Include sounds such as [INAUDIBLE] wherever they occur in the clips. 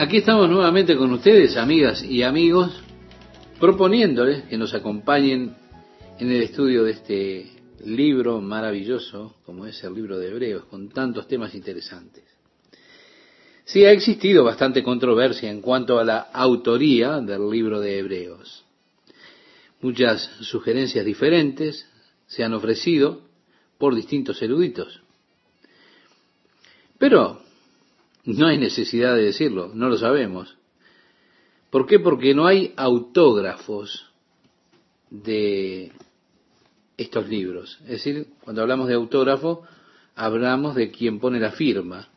Aquí estamos nuevamente con ustedes, amigas y amigos, proponiéndoles que nos acompañen en el estudio de este libro maravilloso, como es el libro de Hebreos, con tantos temas interesantes. Sí, ha existido bastante controversia en cuanto a la autoría del libro de Hebreos. Muchas sugerencias diferentes se han ofrecido por distintos eruditos. Pero no hay necesidad de decirlo, no lo sabemos. ¿Por qué? Porque no hay autógrafos de estos libros. Es decir, cuando hablamos de autógrafo, hablamos de quien pone la firma.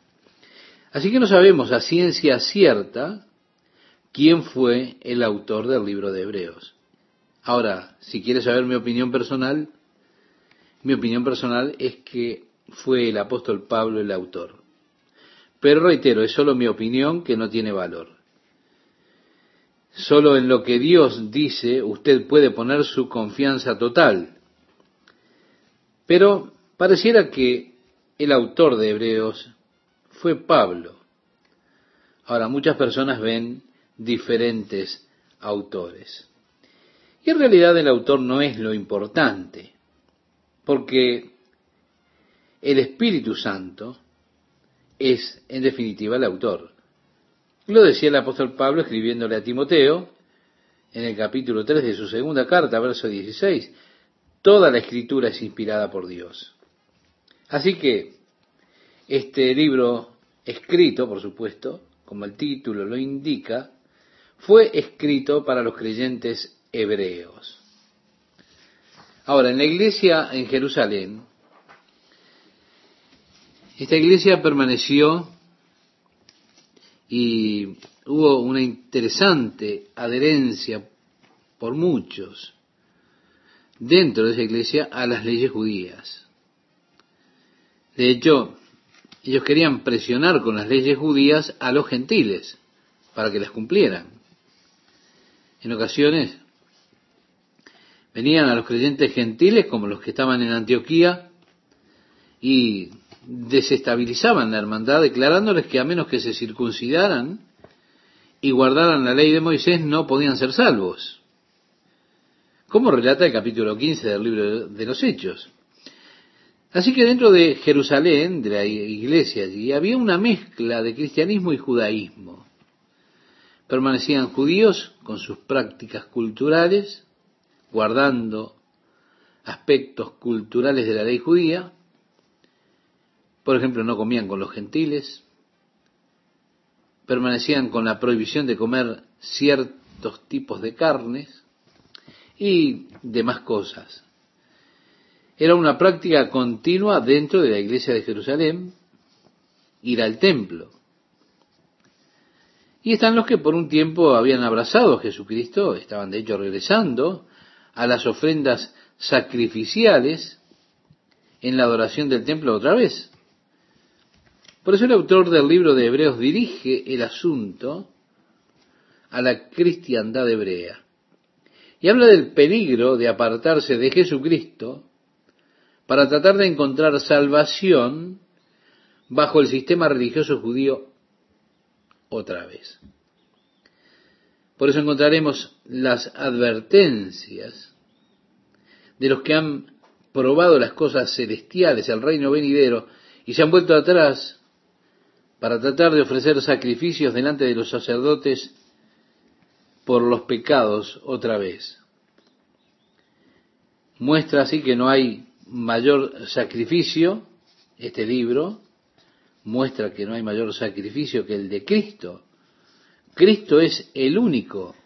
Así que no sabemos a ciencia cierta quién fue el autor del libro de Hebreos. Ahora, si quieres saber mi opinión personal, mi opinión personal es que fue el apóstol Pablo el autor. Pero reitero, es solo mi opinión que no tiene valor. Solo en lo que Dios dice usted puede poner su confianza total. Pero pareciera que el autor de Hebreos fue Pablo. Ahora, muchas personas ven diferentes autores. Y en realidad el autor no es lo importante, porque el Espíritu Santo es, en definitiva, el autor. Lo decía el apóstol Pablo escribiéndole a Timoteo en el capítulo 3 de su segunda carta, verso 16. Toda la escritura es inspirada por Dios. Así que este libro escrito, por supuesto, como el título lo indica, fue escrito para los creyentes hebreos. Ahora, en la iglesia en Jerusalén, esta iglesia permaneció y hubo una interesante adherencia por muchos dentro de esa iglesia a las leyes judías. De hecho, ellos querían presionar con las leyes judías a los gentiles para que las cumplieran. En ocasiones venían a los creyentes gentiles como los que estaban en Antioquía y desestabilizaban la hermandad declarándoles que a menos que se circuncidaran y guardaran la ley de Moisés no podían ser salvos. Como relata el capítulo 15 del libro de los Hechos. Así que dentro de Jerusalén, de la iglesia allí, había una mezcla de cristianismo y judaísmo. Permanecían judíos con sus prácticas culturales, guardando aspectos culturales de la ley judía, por ejemplo, no comían con los gentiles, permanecían con la prohibición de comer ciertos tipos de carnes y demás cosas. Era una práctica continua dentro de la iglesia de Jerusalén ir al templo. Y están los que por un tiempo habían abrazado a Jesucristo, estaban de hecho regresando a las ofrendas sacrificiales en la adoración del templo otra vez. Por eso el autor del libro de Hebreos dirige el asunto a la cristiandad hebrea. Y habla del peligro de apartarse de Jesucristo para tratar de encontrar salvación bajo el sistema religioso judío otra vez. Por eso encontraremos las advertencias de los que han probado las cosas celestiales, el reino venidero, y se han vuelto atrás para tratar de ofrecer sacrificios delante de los sacerdotes por los pecados otra vez. Muestra así que no hay mayor sacrificio, este libro muestra que no hay mayor sacrificio que el de Cristo. Cristo es el único,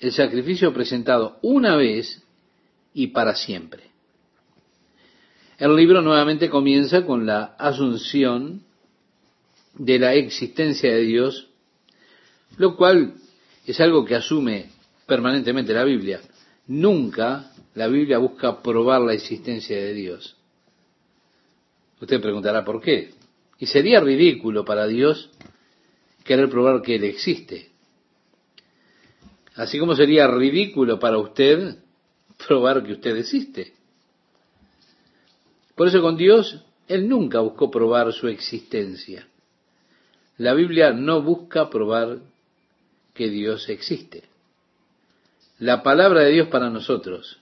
el sacrificio presentado una vez y para siempre. El libro nuevamente comienza con la asunción de la existencia de Dios, lo cual es algo que asume permanentemente la Biblia. Nunca la Biblia busca probar la existencia de Dios. Usted preguntará por qué. Y sería ridículo para Dios querer probar que Él existe. Así como sería ridículo para usted probar que usted existe. Por eso con Dios, Él nunca buscó probar su existencia. La Biblia no busca probar que Dios existe. La palabra de Dios para nosotros,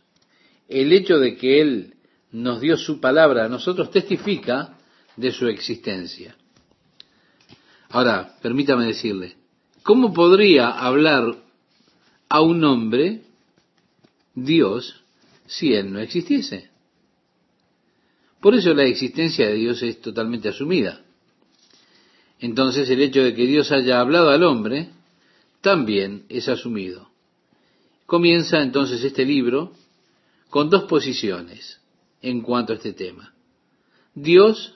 el hecho de que Él nos dio su palabra a nosotros testifica de su existencia. Ahora, permítame decirle, ¿cómo podría hablar a un hombre Dios si Él no existiese? Por eso la existencia de Dios es totalmente asumida. Entonces el hecho de que Dios haya hablado al hombre también es asumido. Comienza entonces este libro con dos posiciones en cuanto a este tema. Dios,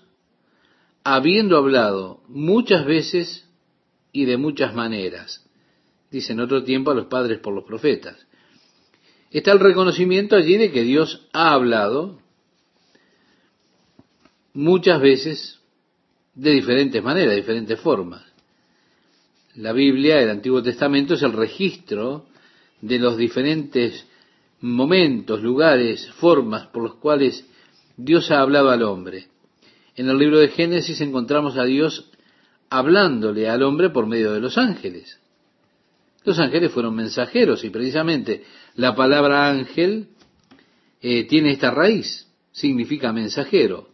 habiendo hablado muchas veces y de muchas maneras, dice en otro tiempo a los padres por los profetas. Está el reconocimiento allí de que Dios ha hablado muchas veces de diferentes maneras, de diferentes formas. La Biblia, el Antiguo Testamento, es el registro de los diferentes momentos, lugares, formas por los cuales Dios ha hablado al hombre. En el libro de Génesis encontramos a Dios hablándole al hombre por medio de los ángeles. Los ángeles fueron mensajeros y precisamente la palabra ángel eh, tiene esta raíz, significa mensajero.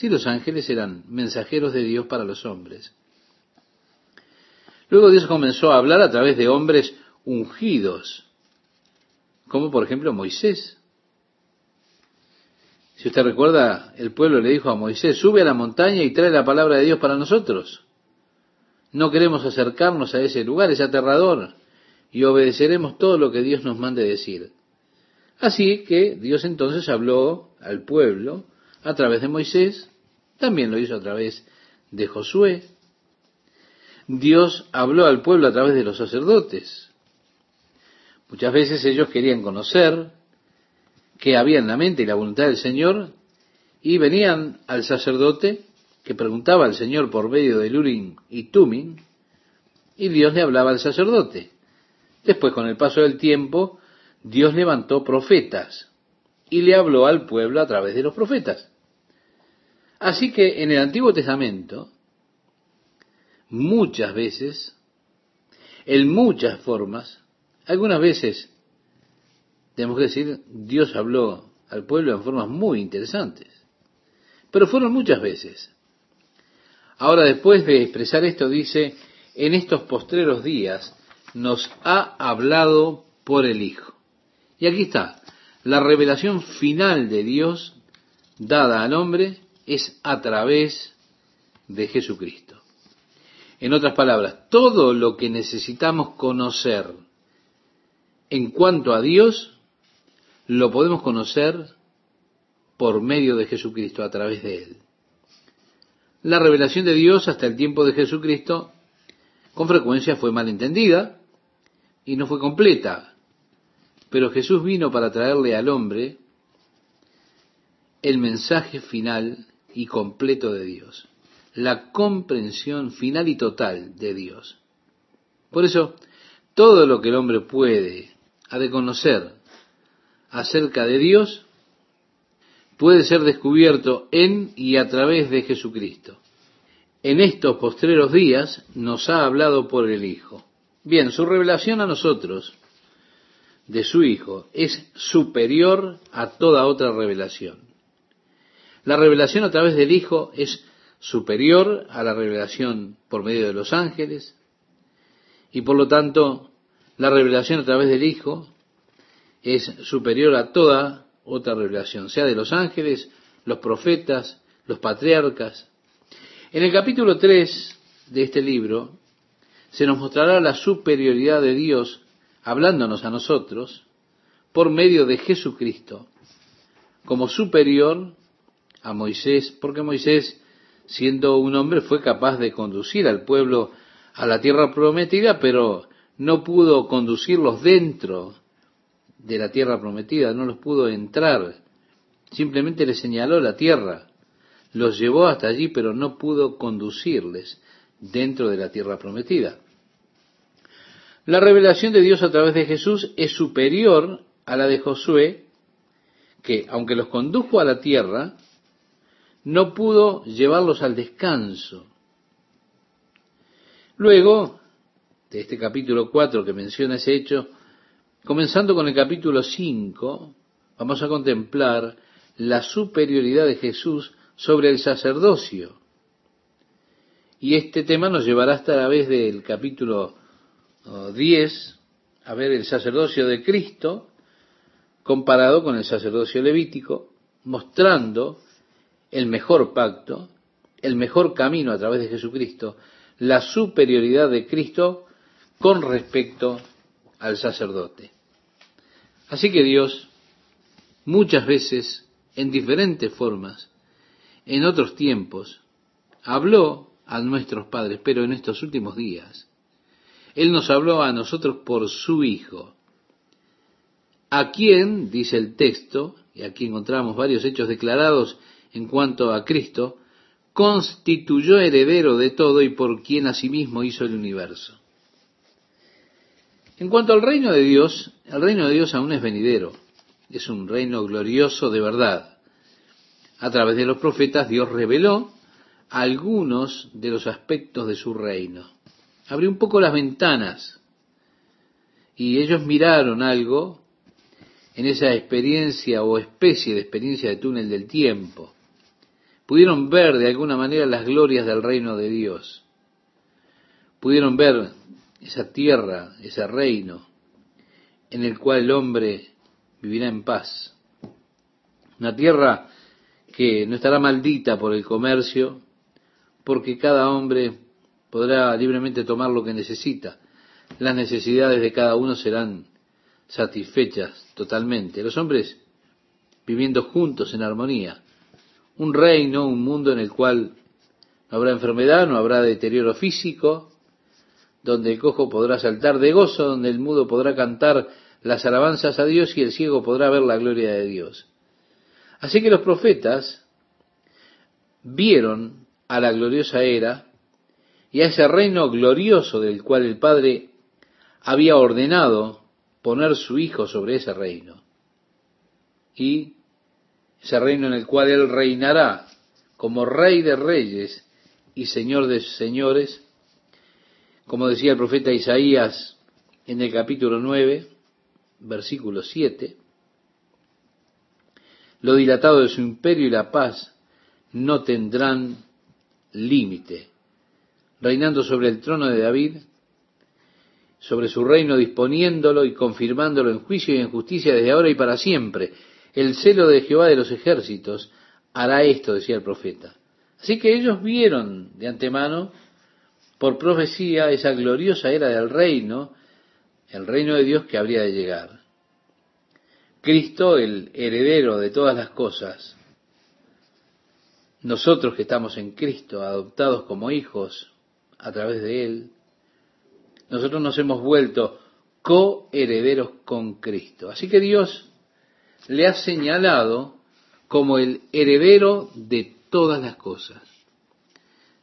Si los ángeles eran mensajeros de Dios para los hombres. Luego Dios comenzó a hablar a través de hombres ungidos, como por ejemplo Moisés. Si usted recuerda, el pueblo le dijo a Moisés, sube a la montaña y trae la palabra de Dios para nosotros. No queremos acercarnos a ese lugar, es aterrador, y obedeceremos todo lo que Dios nos mande decir. Así que Dios entonces habló al pueblo a través de Moisés, también lo hizo a través de Josué. Dios habló al pueblo a través de los sacerdotes. Muchas veces ellos querían conocer qué había en la mente y la voluntad del Señor y venían al sacerdote que preguntaba al Señor por medio de Urim y Tumim y Dios le hablaba al sacerdote. Después, con el paso del tiempo, Dios levantó profetas y le habló al pueblo a través de los profetas. Así que en el Antiguo Testamento, muchas veces, en muchas formas, algunas veces, tenemos que decir, Dios habló al pueblo en formas muy interesantes, pero fueron muchas veces. Ahora, después de expresar esto, dice, en estos postreros días nos ha hablado por el Hijo. Y aquí está, la revelación final de Dios dada al hombre es a través de Jesucristo. En otras palabras, todo lo que necesitamos conocer en cuanto a Dios, lo podemos conocer por medio de Jesucristo, a través de Él. La revelación de Dios hasta el tiempo de Jesucristo con frecuencia fue malentendida y no fue completa, pero Jesús vino para traerle al hombre el mensaje final y completo de Dios, la comprensión final y total de Dios. Por eso, todo lo que el hombre puede, ha de conocer acerca de Dios, puede ser descubierto en y a través de Jesucristo. En estos postreros días nos ha hablado por el Hijo. Bien, su revelación a nosotros de su Hijo es superior a toda otra revelación. La revelación a través del Hijo es superior a la revelación por medio de los ángeles y por lo tanto la revelación a través del Hijo es superior a toda otra revelación, sea de los ángeles, los profetas, los patriarcas. En el capítulo 3 de este libro se nos mostrará la superioridad de Dios hablándonos a nosotros por medio de Jesucristo como superior a Moisés, porque Moisés, siendo un hombre, fue capaz de conducir al pueblo a la tierra prometida, pero no pudo conducirlos dentro de la tierra prometida, no los pudo entrar, simplemente les señaló la tierra, los llevó hasta allí, pero no pudo conducirles dentro de la tierra prometida. La revelación de Dios a través de Jesús es superior a la de Josué, que aunque los condujo a la tierra, no pudo llevarlos al descanso. Luego, de este capítulo 4 que menciona ese hecho, comenzando con el capítulo 5, vamos a contemplar la superioridad de Jesús sobre el sacerdocio. Y este tema nos llevará hasta la vez del capítulo 10 a ver el sacerdocio de Cristo comparado con el sacerdocio levítico, mostrando el mejor pacto, el mejor camino a través de Jesucristo, la superioridad de Cristo con respecto al sacerdote. Así que Dios muchas veces, en diferentes formas, en otros tiempos, habló a nuestros padres, pero en estos últimos días, Él nos habló a nosotros por su Hijo, a quien, dice el texto, y aquí encontramos varios hechos declarados en cuanto a Cristo, constituyó heredero de todo y por quien asimismo hizo el universo. En cuanto al reino de Dios, el reino de Dios aún es venidero, es un reino glorioso de verdad. A través de los profetas Dios reveló algunos de los aspectos de su reino. Abrió un poco las ventanas y ellos miraron algo en esa experiencia o especie de experiencia de túnel del tiempo. Pudieron ver de alguna manera las glorias del reino de Dios. Pudieron ver esa tierra, ese reino en el cual el hombre vivirá en paz. Una tierra que no estará maldita por el comercio, porque cada hombre podrá libremente tomar lo que necesita. Las necesidades de cada uno serán satisfechas totalmente. Los hombres viviendo juntos en armonía. Un reino, un mundo en el cual no habrá enfermedad, no habrá deterioro físico, donde el cojo podrá saltar de gozo, donde el mudo podrá cantar las alabanzas a Dios y el ciego podrá ver la gloria de Dios. Así que los profetas vieron a la gloriosa era y a ese reino glorioso del cual el Padre había ordenado poner su Hijo sobre ese reino. Y ese reino en el cual Él reinará como Rey de Reyes y Señor de Señores, como decía el profeta Isaías en el capítulo 9, versículo 7, lo dilatado de su imperio y la paz no tendrán límite, reinando sobre el trono de David, sobre su reino disponiéndolo y confirmándolo en juicio y en justicia desde ahora y para siempre. El celo de Jehová de los ejércitos hará esto, decía el profeta. Así que ellos vieron de antemano, por profecía, esa gloriosa era del reino, el reino de Dios que habría de llegar. Cristo, el heredero de todas las cosas, nosotros que estamos en Cristo, adoptados como hijos a través de Él, nosotros nos hemos vuelto coherederos con Cristo. Así que Dios le ha señalado como el heredero de todas las cosas.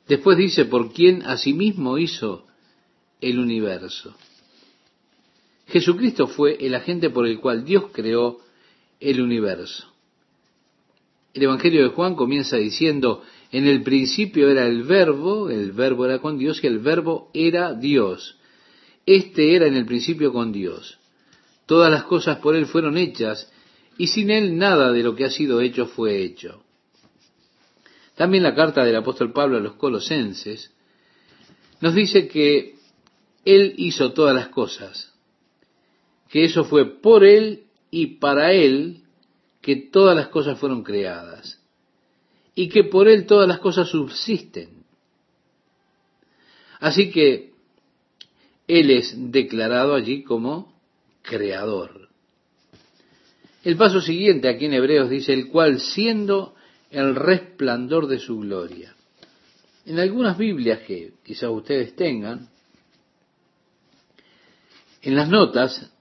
Después dice, por quien asimismo hizo el universo. Jesucristo fue el agente por el cual Dios creó el universo. El Evangelio de Juan comienza diciendo, en el principio era el verbo, el verbo era con Dios y el verbo era Dios. Este era en el principio con Dios. Todas las cosas por Él fueron hechas y sin Él nada de lo que ha sido hecho fue hecho. También la carta del apóstol Pablo a los colosenses nos dice que Él hizo todas las cosas que eso fue por Él y para Él que todas las cosas fueron creadas y que por Él todas las cosas subsisten. Así que Él es declarado allí como creador. El paso siguiente aquí en Hebreos dice, el cual siendo el resplandor de su gloria. En algunas Biblias que quizás ustedes tengan, en las notas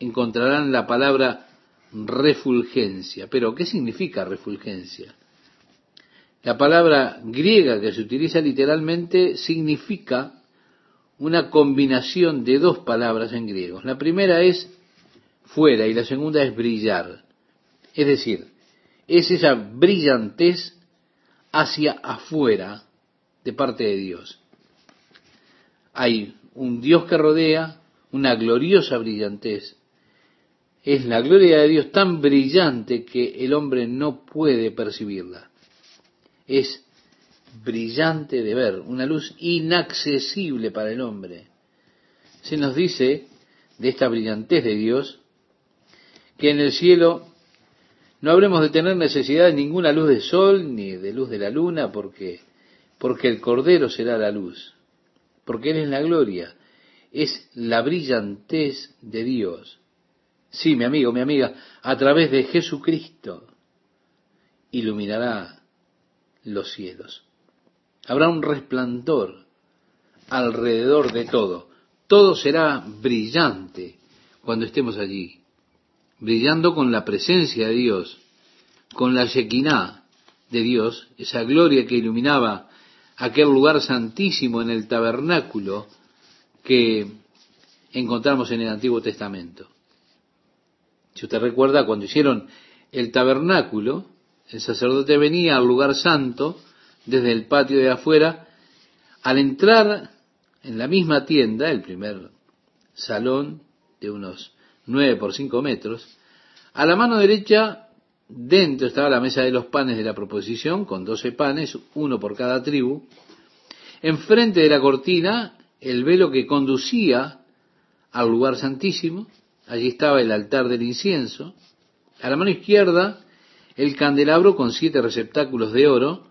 encontrarán la palabra refulgencia. Pero, ¿qué significa refulgencia? La palabra griega que se utiliza literalmente significa una combinación de dos palabras en griego. La primera es fuera y la segunda es brillar. Es decir, es esa brillantez hacia afuera de parte de Dios. Hay un Dios que rodea, una gloriosa brillantez. Es la gloria de Dios tan brillante que el hombre no puede percibirla. Es brillante de ver, una luz inaccesible para el hombre. Se nos dice de esta brillantez de Dios que en el cielo no habremos de tener necesidad de ninguna luz de sol ni de luz de la luna porque porque el cordero será la luz, porque él es la gloria, es la brillantez de Dios. Sí, mi amigo, mi amiga, a través de Jesucristo iluminará los cielos. Habrá un resplandor alrededor de todo. Todo será brillante cuando estemos allí, brillando con la presencia de Dios, con la Shekinah de Dios, esa gloria que iluminaba aquel lugar santísimo en el tabernáculo que encontramos en el Antiguo Testamento. Si usted recuerda, cuando hicieron el tabernáculo, el sacerdote venía al lugar santo desde el patio de afuera. Al entrar en la misma tienda, el primer salón de unos nueve por cinco metros, a la mano derecha, dentro estaba la mesa de los panes de la proposición, con doce panes, uno por cada tribu. Enfrente de la cortina, el velo que conducía al lugar santísimo, allí estaba el altar del incienso. A la mano izquierda, el candelabro con siete receptáculos de oro,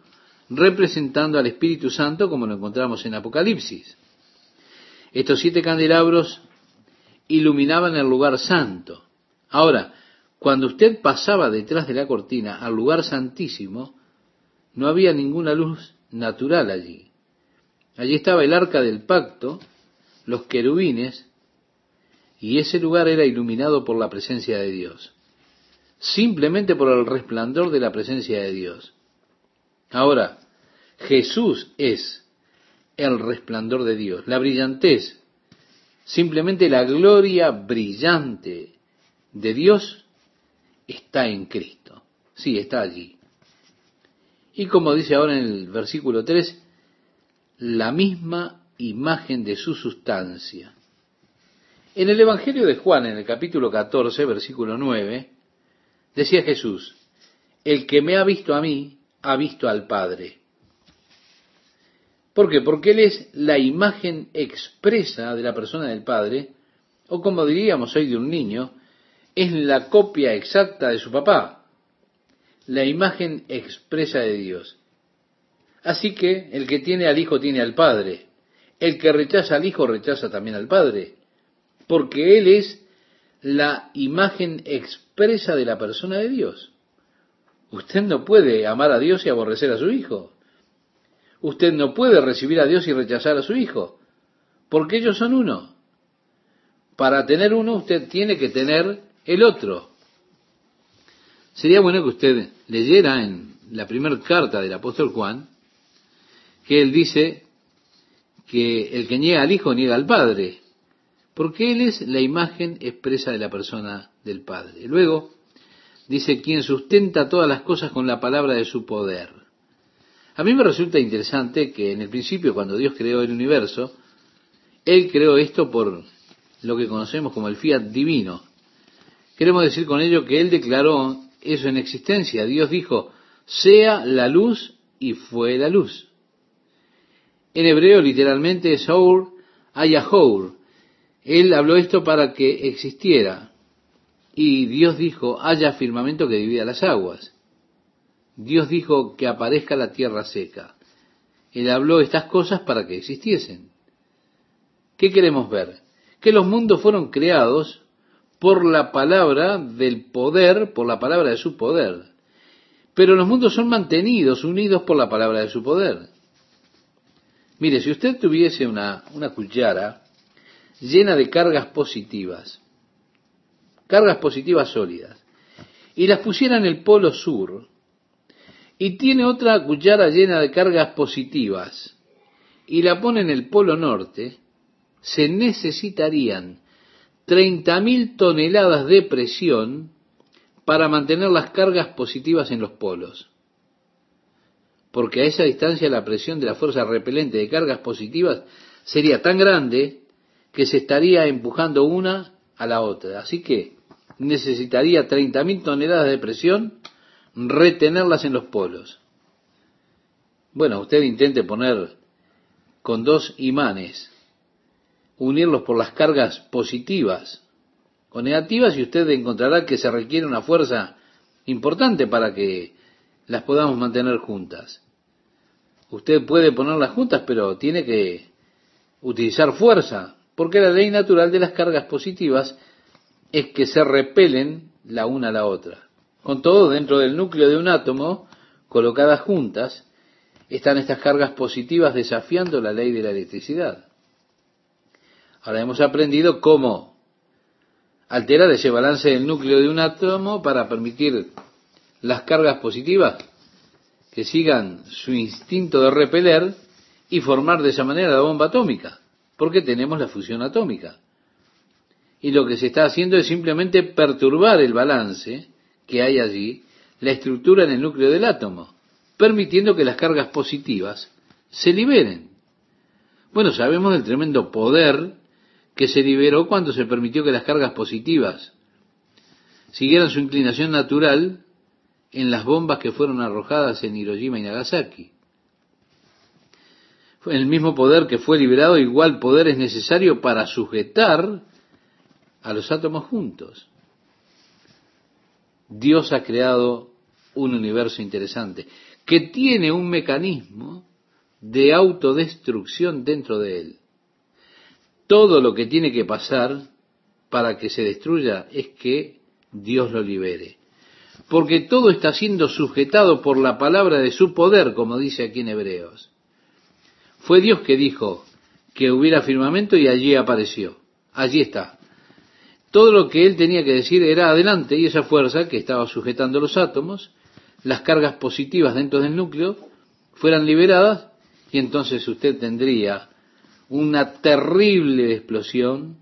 representando al Espíritu Santo como lo encontramos en Apocalipsis. Estos siete candelabros iluminaban el lugar santo. Ahora, cuando usted pasaba detrás de la cortina al lugar santísimo, no había ninguna luz natural allí. Allí estaba el arca del pacto, los querubines, y ese lugar era iluminado por la presencia de Dios, simplemente por el resplandor de la presencia de Dios. Ahora, Jesús es el resplandor de Dios, la brillantez, simplemente la gloria brillante de Dios está en Cristo. Sí, está allí. Y como dice ahora en el versículo 3, la misma imagen de su sustancia. En el Evangelio de Juan, en el capítulo 14, versículo 9, decía Jesús, el que me ha visto a mí, ha visto al Padre. ¿Por qué? Porque Él es la imagen expresa de la persona del Padre, o como diríamos hoy de un niño, es la copia exacta de su papá, la imagen expresa de Dios. Así que el que tiene al Hijo tiene al Padre, el que rechaza al Hijo rechaza también al Padre, porque Él es la imagen expresa de la persona de Dios. Usted no puede amar a Dios y aborrecer a su Hijo. Usted no puede recibir a Dios y rechazar a su Hijo, porque ellos son uno. Para tener uno usted tiene que tener el otro. Sería bueno que usted leyera en la primera carta del apóstol Juan que él dice que el que niega al Hijo niega al Padre, porque Él es la imagen expresa de la persona del Padre. Luego dice, quien sustenta todas las cosas con la palabra de su poder. A mí me resulta interesante que en el principio, cuando Dios creó el universo, Él creó esto por lo que conocemos como el fiat divino. Queremos decir con ello que Él declaró eso en existencia. Dios dijo, sea la luz y fue la luz. En hebreo literalmente es Our Ayahour. Él habló esto para que existiera. Y Dios dijo, haya firmamento que divida las aguas. Dios dijo que aparezca la tierra seca. Él habló estas cosas para que existiesen. ¿Qué queremos ver? Que los mundos fueron creados por la palabra del poder, por la palabra de su poder. Pero los mundos son mantenidos, unidos por la palabra de su poder. Mire, si usted tuviese una, cuchara llena de cargas positivas, cargas positivas sólidas, y las pusiera en el polo sur, y tiene otra cuchara llena de cargas positivas y la pone en el polo norte, se necesitarían 30.000 toneladas de presión para mantener las cargas positivas en los polos. Porque a esa distancia la presión de la fuerza repelente de cargas positivas sería tan grande que se estaría empujando una a la otra. Así que necesitaría 30.000 toneladas de presión retenerlas en los polos. Bueno, usted intente poner con dos imanes, unirlos por las cargas positivas o negativas y usted encontrará que se requiere una fuerza importante para que las podamos mantener juntas. Usted puede ponerlas juntas, pero tiene que utilizar fuerza, porque la ley natural de las cargas positivas es que se repelen la una a la otra. Con todo, dentro del núcleo de un átomo, colocadas juntas, están estas cargas positivas desafiando la ley de la electricidad. Ahora hemos aprendido cómo alterar ese balance del núcleo de un átomo para permitir las cargas positivas que sigan su instinto de repeler y formar de esa manera la bomba atómica, porque tenemos la fusión atómica. Y lo que se está haciendo es simplemente perturbar el balance que hay allí, la estructura en el núcleo del átomo, permitiendo que las cargas positivas se liberen. Bueno, sabemos del tremendo poder que se liberó cuando se permitió que las cargas positivas siguieran su inclinación natural en las bombas que fueron arrojadas en Hiroshima y Nagasaki. El mismo poder que fue liberado, igual poder es necesario para sujetar a los átomos juntos. Dios ha creado un universo interesante que tiene un mecanismo de autodestrucción dentro de él. Todo lo que tiene que pasar para que se destruya es que Dios lo libere. Porque todo está siendo sujetado por la palabra de su poder, como dice aquí en Hebreos. Fue Dios que dijo que hubiera firmamento y allí apareció. Allí está. Todo lo que él tenía que decir era adelante y esa fuerza que estaba sujetando los átomos, las cargas positivas dentro del núcleo, fueran liberadas y entonces usted tendría una terrible explosión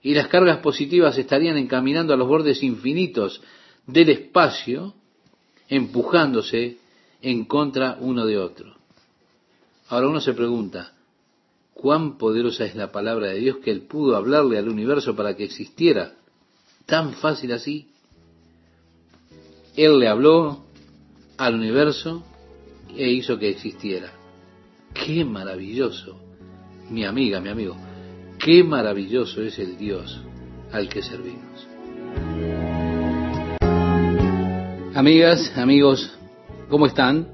y las cargas positivas estarían encaminando a los bordes infinitos del espacio, empujándose en contra uno de otro. Ahora uno se pregunta, cuán poderosa es la palabra de Dios que Él pudo hablarle al universo para que existiera. Tan fácil así. Él le habló al universo e hizo que existiera. Qué maravilloso, mi amiga, mi amigo, qué maravilloso es el Dios al que servimos. Amigas, amigos, ¿cómo están?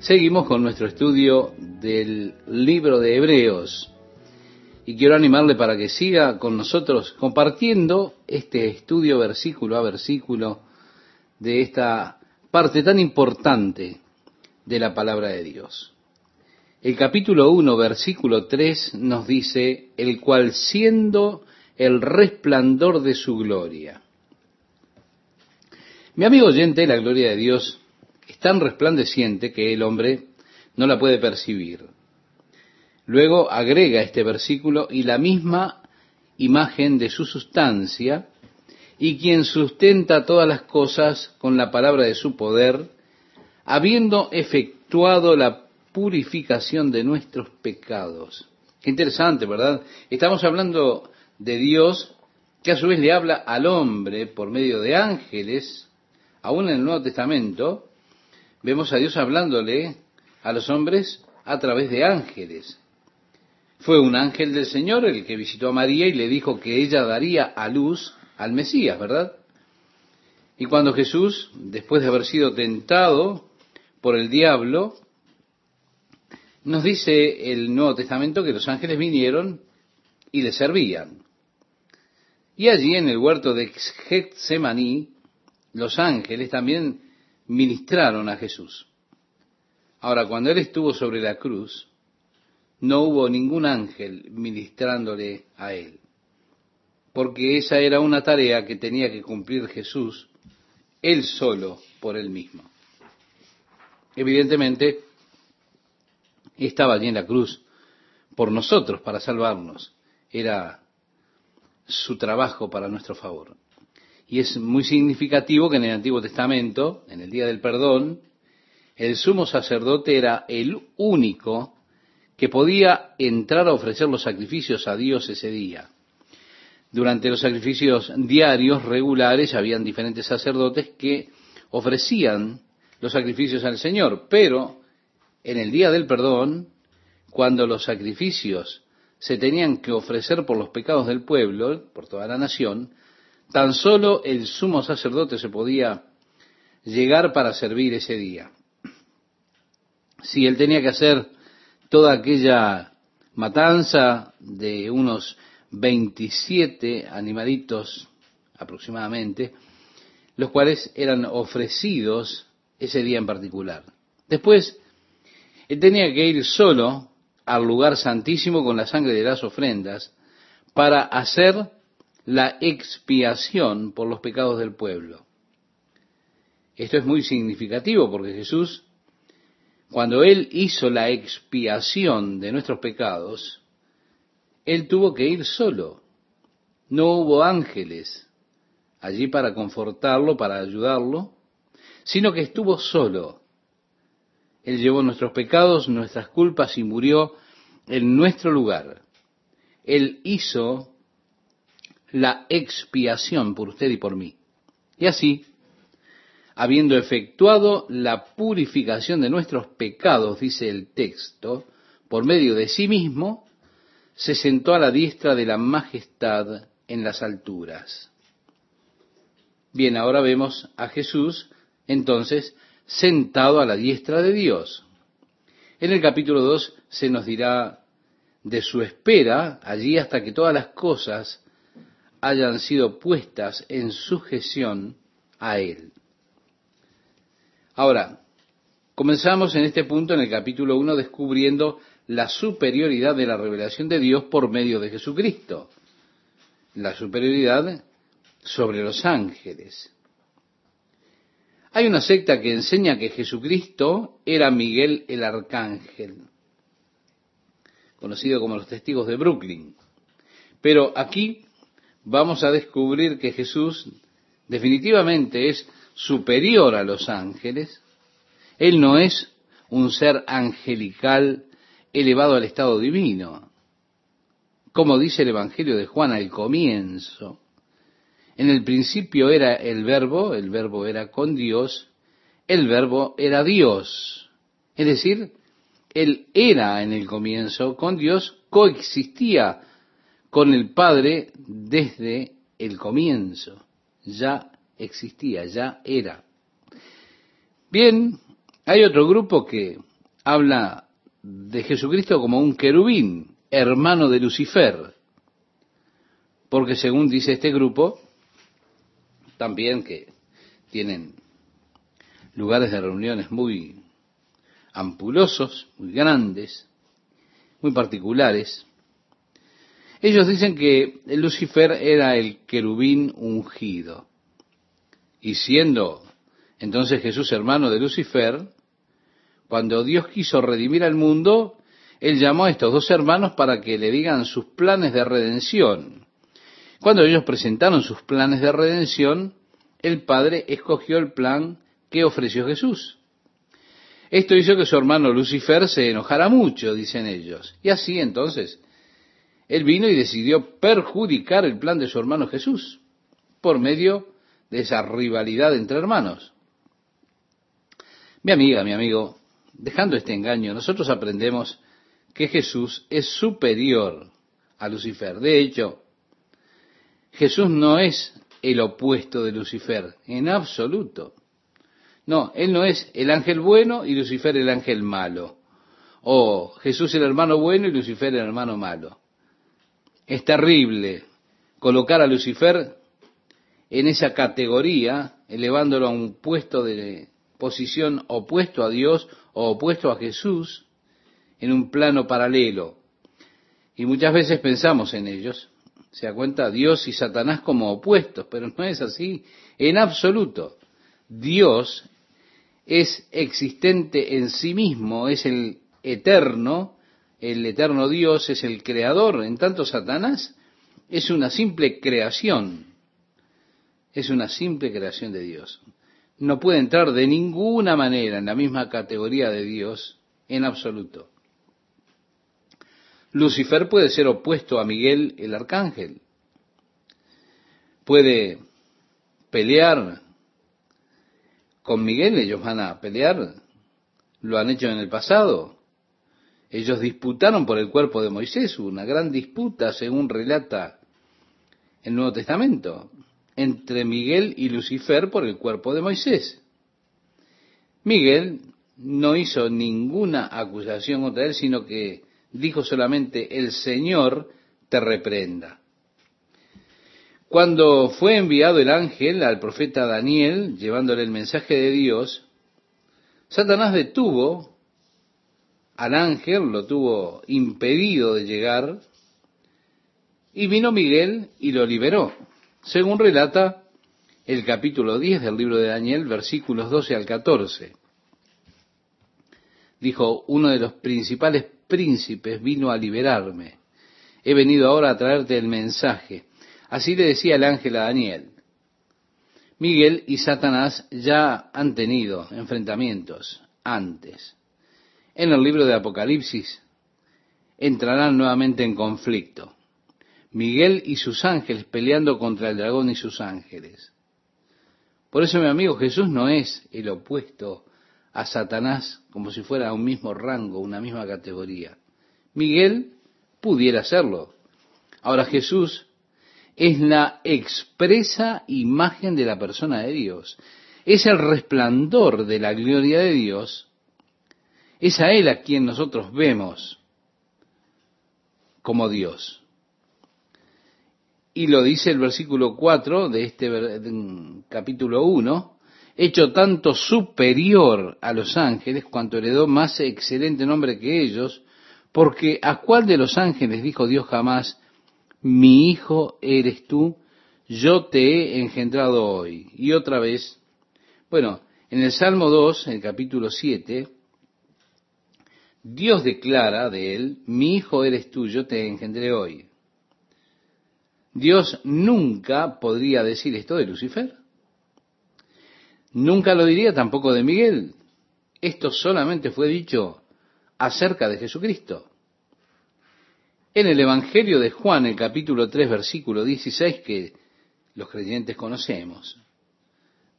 Seguimos con nuestro estudio del libro de Hebreos y quiero animarle para que siga con nosotros compartiendo este estudio versículo a versículo de esta parte tan importante de la palabra de Dios. El capítulo 1, versículo 3 nos dice, el cual siendo el resplandor de su gloria. Mi amigo oyente, la gloria de Dios es tan resplandeciente que el hombre no la puede percibir. Luego agrega este versículo y la misma imagen de su sustancia y quien sustenta todas las cosas con la palabra de su poder, habiendo efectuado la purificación de nuestros pecados. Qué interesante, ¿verdad? Estamos hablando de Dios que a su vez le habla al hombre por medio de ángeles, aún en el Nuevo Testamento, vemos a Dios hablándole a los hombres a través de ángeles. Fue un ángel del Señor el que visitó a María y le dijo que ella daría a luz al Mesías, ¿verdad? Y cuando Jesús, después de haber sido tentado por el diablo, nos dice el Nuevo Testamento que los ángeles vinieron y le servían. Y allí en el huerto de Getsemaní, los ángeles también ministraron a Jesús. Ahora, cuando Él estuvo sobre la cruz, no hubo ningún ángel ministrándole a Él, porque esa era una tarea que tenía que cumplir Jesús, Él solo, por Él mismo. Evidentemente, estaba allí en la cruz por nosotros, para salvarnos. Era su trabajo para nuestro favor. Y es muy significativo que en el Antiguo Testamento, en el Día del Perdón, el sumo sacerdote era el único que podía entrar a ofrecer los sacrificios a Dios ese día. Durante los sacrificios diarios regulares habían diferentes sacerdotes que ofrecían los sacrificios al Señor, pero en el día del perdón, cuando los sacrificios se tenían que ofrecer por los pecados del pueblo, por toda la nación, tan solo el sumo sacerdote se podía llegar para servir ese día. Si él tenía que hacer toda aquella matanza de unos 27 animalitos aproximadamente, los cuales eran ofrecidos ese día en particular. Después, él tenía que ir solo al lugar santísimo con la sangre de las ofrendas para hacer la expiación por los pecados del pueblo. Esto es muy significativo porque Jesús, cuando Él hizo la expiación de nuestros pecados, Él tuvo que ir solo. No hubo ángeles allí para confortarlo, para ayudarlo, sino que estuvo solo. Él llevó nuestros pecados, nuestras culpas y murió en nuestro lugar. Él hizo la expiación por usted y por mí. Y así, habiendo efectuado la purificación de nuestros pecados, dice el texto, por medio de sí mismo, se sentó a la diestra de la majestad en las alturas. Bien, ahora vemos a Jesús entonces sentado a la diestra de Dios. En el capítulo 2 se nos dirá de su espera allí hasta que todas las cosas hayan sido puestas en sujeción a Él. Ahora, comenzamos en este punto, en el capítulo 1, descubriendo la superioridad de la revelación de Dios por medio de Jesucristo. La superioridad sobre los ángeles. Hay una secta que enseña que Jesucristo era Miguel el Arcángel, conocido como los testigos de Brooklyn. Pero aquí vamos a descubrir que Jesús definitivamente es superior a los ángeles. Él no es un ser angelical elevado al estado divino. Como dice el Evangelio de Juan al comienzo, en el principio era el verbo, el verbo era con Dios, el verbo era Dios. Es decir, Él era en el comienzo con Dios, coexistía con el Padre desde el comienzo. Ya existía, ya era. Bien, hay otro grupo que habla de Jesucristo como un querubín, hermano de Lucifer, porque según dice este grupo, también que tienen lugares de reuniones muy ampulosos, muy grandes, muy particulares, ellos dicen que Lucifer era el querubín ungido. Y siendo entonces Jesús hermano de Lucifer, cuando Dios quiso redimir al mundo, Él llamó a estos dos hermanos para que le digan sus planes de redención. Cuando ellos presentaron sus planes de redención, el Padre escogió el plan que ofreció Jesús. Esto hizo que su hermano Lucifer se enojara mucho, dicen ellos. Y así entonces él vino y decidió perjudicar el plan de su hermano Jesús por medio de esa rivalidad entre hermanos. Mi amiga, mi amigo, dejando este engaño, nosotros aprendemos que Jesús es superior a Lucifer. De hecho, Jesús no es el opuesto de Lucifer, en absoluto. No, Él no es el ángel bueno y Lucifer el ángel malo. O Jesús el hermano bueno y Lucifer el hermano malo. Es terrible colocar a Lucifer en esa categoría, elevándolo a un puesto de posición opuesto a Dios o opuesto a Jesús, en un plano paralelo. Y muchas veces pensamos en ellos, se da cuenta Dios y Satanás como opuestos, pero no es así en absoluto. Dios es existente en sí mismo, es el eterno, el eterno Dios es el creador, en tanto Satanás es una simple creación, es una simple creación de Dios. No puede entrar de ninguna manera en la misma categoría de Dios en absoluto. Lucifer puede ser opuesto a Miguel el arcángel. Puede pelear con Miguel, ellos van a pelear, lo han hecho en el pasado. Ellos disputaron por el cuerpo de Moisés, una gran disputa, según relata el Nuevo Testamento, entre Miguel y Lucifer por el cuerpo de Moisés. Miguel no hizo ninguna acusación contra él, sino que dijo solamente, el Señor te reprenda. Cuando fue enviado el ángel al profeta Daniel, llevándole el mensaje de Dios, Satanás detuvo al ángel, lo tuvo impedido de llegar, y vino Miguel y lo liberó, según relata el capítulo 10 del libro de Daniel, versículos 12 al 14. Dijo, uno de los principales príncipes vino a liberarme. He venido ahora a traerte el mensaje. Así le decía el ángel a Daniel. Miguel y Satanás ya han tenido enfrentamientos antes. En el libro de Apocalipsis entrarán nuevamente en conflicto. Miguel y sus ángeles peleando contra el dragón y sus ángeles. Por eso, mi amigo, Jesús no es el opuesto a Satanás como si fuera un mismo rango, una misma categoría. Miguel pudiera serlo. Ahora Jesús es la expresa imagen de la persona de Dios. Es el resplandor de la gloria de Dios. Es a Él a quien nosotros vemos como Dios. Y lo dice el versículo 4 de este capítulo 1, hecho tanto superior a los ángeles cuanto heredó más excelente nombre que ellos, porque a cuál de los ángeles dijo Dios jamás, mi hijo eres tú, yo te he engendrado hoy. Y otra vez, bueno, en el Salmo 2, en el capítulo 7, Dios declara de él, mi hijo eres tú, yo te engendré hoy. Dios nunca podría decir esto de Lucifer. Nunca lo diría tampoco de Miguel. Esto solamente fue dicho acerca de Jesucristo. En el Evangelio de Juan, el capítulo 3, versículo 16, que los creyentes conocemos,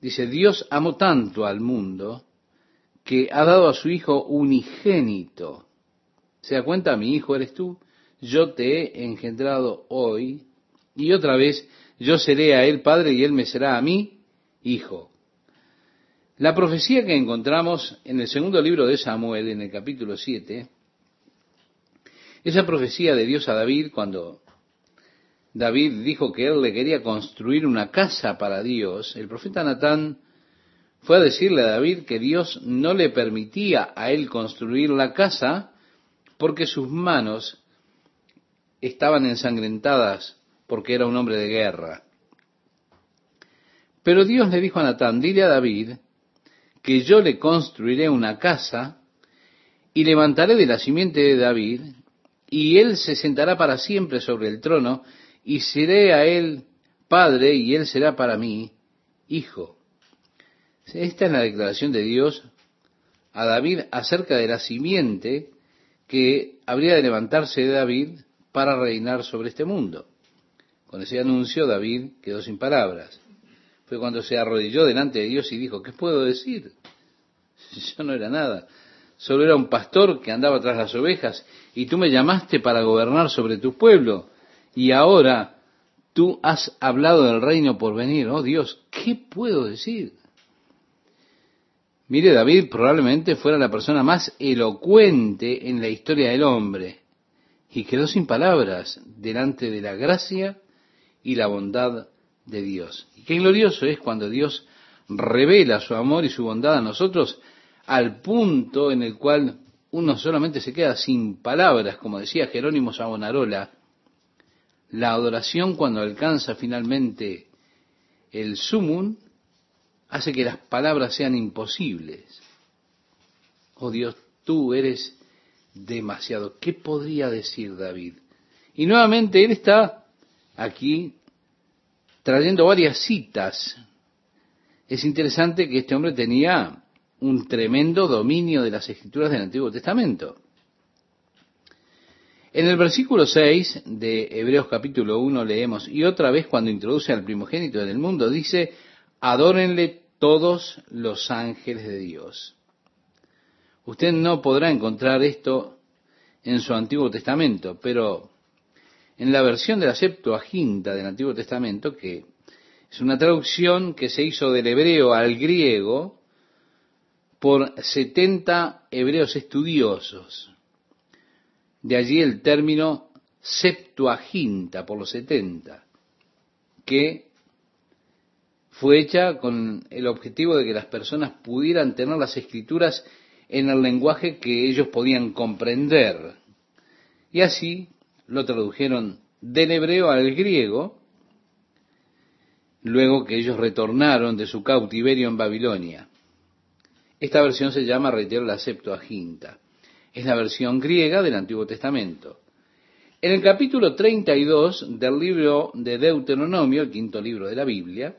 dice, Dios amó tanto al mundo que ha dado a su Hijo unigénito. ¿Se da cuenta? Mi Hijo eres tú, yo te he engendrado hoy, y otra vez yo seré a Él Padre y Él me será a mí Hijo. La profecía que encontramos en el segundo libro de Samuel, en el capítulo 7, esa profecía de Dios a David cuando David dijo que él le quería construir una casa para Dios, el profeta Natán fue a decirle a David que Dios no le permitía a él construir la casa porque sus manos estaban ensangrentadas porque era un hombre de guerra. Pero Dios le dijo a Natán, dile a David que yo le construiré una casa y levantaré de la simiente de David, y él se sentará para siempre sobre el trono, y seré a él padre, y él será para mí hijo. Esta es la declaración de Dios a David acerca de la simiente que habría de levantarse de David para reinar sobre este mundo. Con ese anuncio David quedó sin palabras fue cuando se arrodilló delante de Dios y dijo, ¿qué puedo decir? [LAUGHS] Yo no era nada, solo era un pastor que andaba tras las ovejas y tú me llamaste para gobernar sobre tu pueblo y ahora tú has hablado del reino por venir. Oh Dios, ¿qué puedo decir? Mire, David probablemente fuera la persona más elocuente en la historia del hombre y quedó sin palabras delante de la gracia y la bondad de Dios. Y qué glorioso es cuando Dios revela su amor y su bondad a nosotros al punto en el cual uno solamente se queda sin palabras, como decía Jerónimo Savonarola, la adoración cuando alcanza finalmente el sumum hace que las palabras sean imposibles. Oh Dios, tú eres demasiado. ¿Qué podría decir David? Y nuevamente él está aquí trayendo varias citas. Es interesante que este hombre tenía un tremendo dominio de las escrituras del Antiguo Testamento. En el versículo 6 de Hebreos capítulo 1 leemos, y otra vez cuando introduce al primogénito en el mundo, dice, adórenle todos los ángeles de Dios. Usted no podrá encontrar esto en su Antiguo Testamento, pero en la versión de la Septuaginta del Antiguo Testamento, que es una traducción que se hizo del hebreo al griego por 70 hebreos estudiosos. De allí el término Septuaginta, por los 70, que fue hecha con el objetivo de que las personas pudieran tener las escrituras en el lenguaje que ellos podían comprender. Y así lo tradujeron del hebreo al griego, luego que ellos retornaron de su cautiverio en Babilonia. Esta versión se llama, reitero, la Septuaginta. Es la versión griega del Antiguo Testamento. En el capítulo 32 del libro de Deuteronomio, el quinto libro de la Biblia,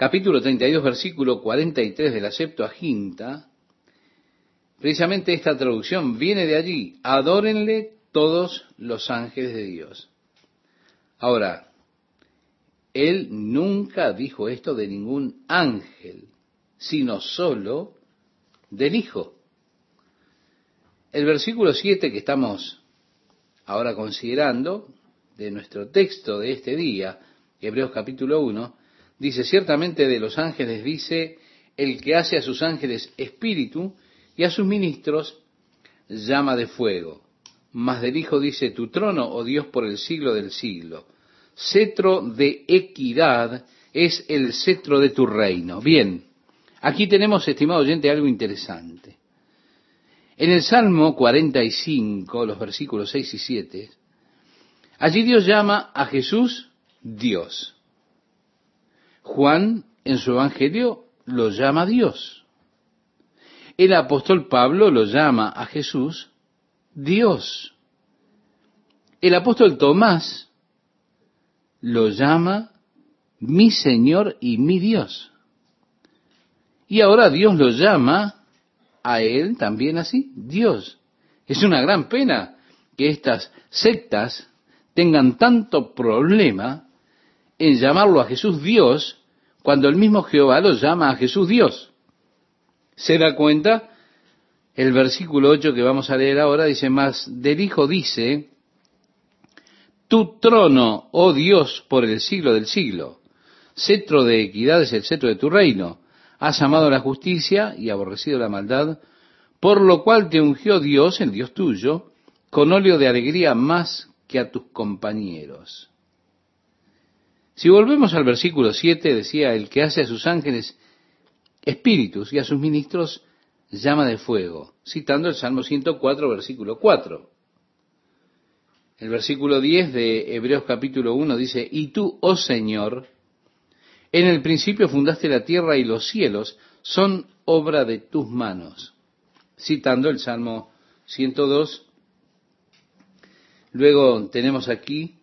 capítulo 32, versículo 43 de la Septuaginta, precisamente esta traducción viene de allí. Adórenle todos los ángeles de Dios. Ahora, él nunca dijo esto de ningún ángel, sino solo del Hijo. El versículo 7 que estamos ahora considerando de nuestro texto de este día, Hebreos capítulo 1, Dice, ciertamente de los ángeles dice, el que hace a sus ángeles espíritu y a sus ministros llama de fuego. Mas del Hijo dice, tu trono, oh Dios, por el siglo del siglo. Cetro de equidad es el cetro de tu reino. Bien, aquí tenemos, estimado oyente, algo interesante. En el Salmo 45, los versículos 6 y 7, allí Dios llama a Jesús Dios. Juan en su Evangelio lo llama Dios. El apóstol Pablo lo llama a Jesús Dios. El apóstol Tomás lo llama mi Señor y mi Dios. Y ahora Dios lo llama a él también así, Dios. Es una gran pena que estas sectas tengan tanto problema en llamarlo a Jesús Dios cuando el mismo Jehová lo llama a Jesús Dios. ¿Se da cuenta? El versículo 8 que vamos a leer ahora dice más, del Hijo dice, tu trono, oh Dios, por el siglo del siglo, cetro de equidad es el cetro de tu reino, has amado la justicia y aborrecido la maldad, por lo cual te ungió Dios, el Dios tuyo, con óleo de alegría más que a tus compañeros. Si volvemos al versículo 7, decía, el que hace a sus ángeles espíritus y a sus ministros llama de fuego, citando el Salmo 104, versículo 4. El versículo 10 de Hebreos capítulo 1 dice, y tú, oh Señor, en el principio fundaste la tierra y los cielos son obra de tus manos, citando el Salmo 102. Luego tenemos aquí,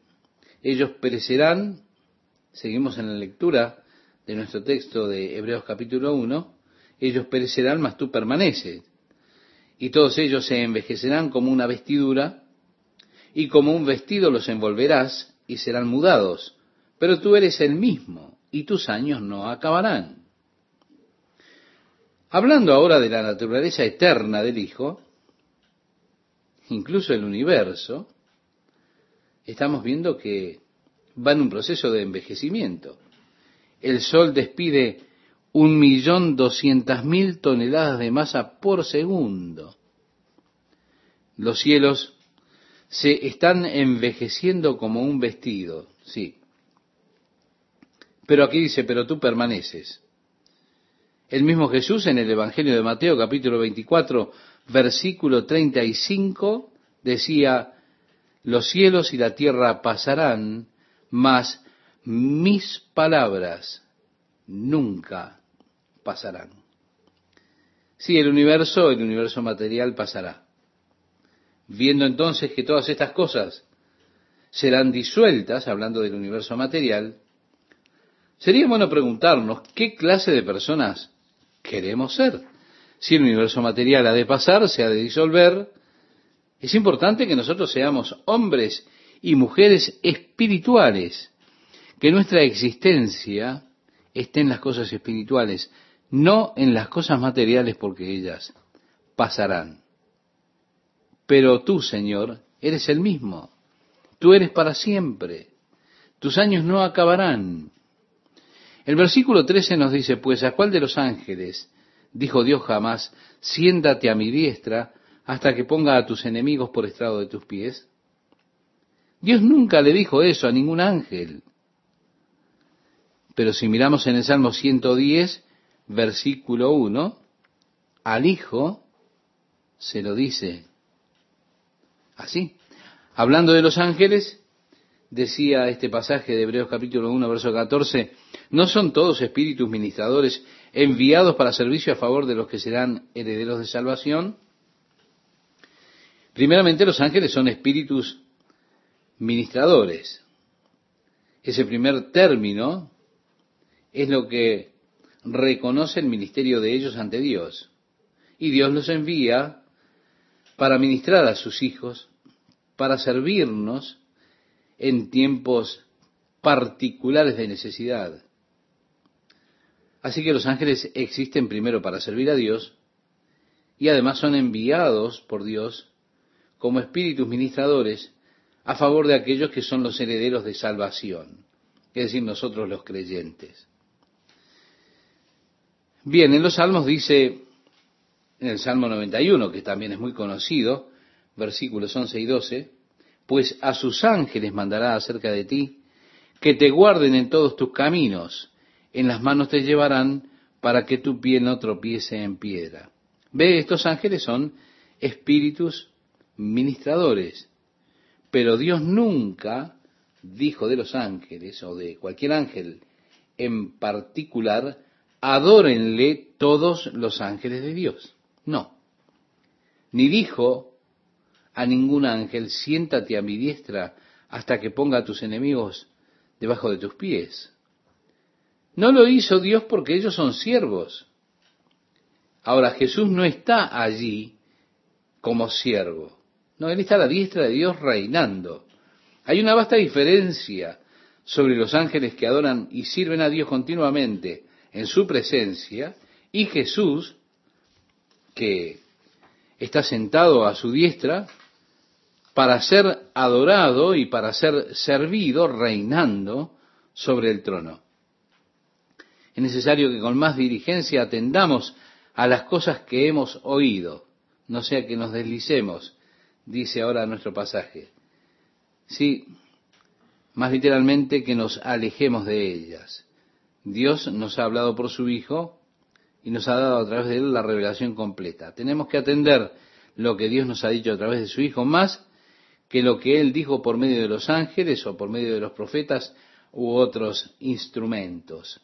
ellos perecerán, seguimos en la lectura de nuestro texto de Hebreos capítulo 1, ellos perecerán, mas tú permaneces. Y todos ellos se envejecerán como una vestidura, y como un vestido los envolverás, y serán mudados. Pero tú eres el mismo, y tus años no acabarán. Hablando ahora de la naturaleza eterna del Hijo, incluso el universo, estamos viendo que va en un proceso de envejecimiento. El Sol despide un millón doscientas mil toneladas de masa por segundo. Los cielos se están envejeciendo como un vestido, sí. Pero aquí dice, pero tú permaneces. El mismo Jesús en el Evangelio de Mateo capítulo 24, versículo 35, decía, los cielos y la tierra pasarán, mas mis palabras nunca pasarán. Sí, el universo, el universo material pasará. Viendo entonces que todas estas cosas serán disueltas, hablando del universo material, sería bueno preguntarnos qué clase de personas queremos ser. Si el universo material ha de pasar, se ha de disolver, Es importante que nosotros seamos hombres y mujeres espirituales, que nuestra existencia esté en las cosas espirituales, no en las cosas materiales porque ellas pasarán. Pero tú, Señor, eres el mismo. Tú eres para siempre. Tus años no acabarán. El versículo 13 nos dice, pues a cuál de los ángeles dijo Dios jamás, siéntate a mi diestra hasta que ponga a tus enemigos por estrado de tus pies? Dios nunca le dijo eso a ningún ángel. Pero si miramos en el Salmo 110, versículo 1, al Hijo se lo dice así. Hablando de los ángeles, decía este pasaje de Hebreos capítulo 1, verso 14, ¿no son todos espíritus ministradores enviados para servicio a favor de los que serán herederos de salvación? Primeramente los ángeles son espíritus ministradores. Ese primer término es lo que reconoce el ministerio de ellos ante Dios. Y Dios los envía para ministrar a sus hijos, para servirnos en tiempos particulares de necesidad. Así que los ángeles existen primero para servir a Dios y además son enviados por Dios como espíritus ministradores a favor de aquellos que son los herederos de salvación, es decir, nosotros los creyentes. Bien, en los Salmos dice, en el Salmo 91, que también es muy conocido, versículos 11 y 12, pues a sus ángeles mandará acerca de ti, que te guarden en todos tus caminos, en las manos te llevarán para que tu pie no tropiece en piedra. Ve, estos ángeles son espíritus ministradores, pero Dios nunca dijo de los ángeles o de cualquier ángel en particular, adórenle todos los ángeles de Dios. No. Ni dijo a ningún ángel, siéntate a mi diestra hasta que ponga a tus enemigos debajo de tus pies. No lo hizo Dios porque ellos son siervos. Ahora Jesús no está allí como siervo. No, Él está a la diestra de Dios reinando. Hay una vasta diferencia sobre los ángeles que adoran y sirven a Dios continuamente en su presencia y Jesús que está sentado a su diestra para ser adorado y para ser servido reinando sobre el trono. Es necesario que con más diligencia atendamos a las cosas que hemos oído, no sea que nos deslicemos, dice ahora nuestro pasaje. Sí, más literalmente que nos alejemos de ellas. Dios nos ha hablado por su Hijo y nos ha dado a través de él la revelación completa. Tenemos que atender lo que Dios nos ha dicho a través de su Hijo más que lo que él dijo por medio de los ángeles o por medio de los profetas u otros instrumentos.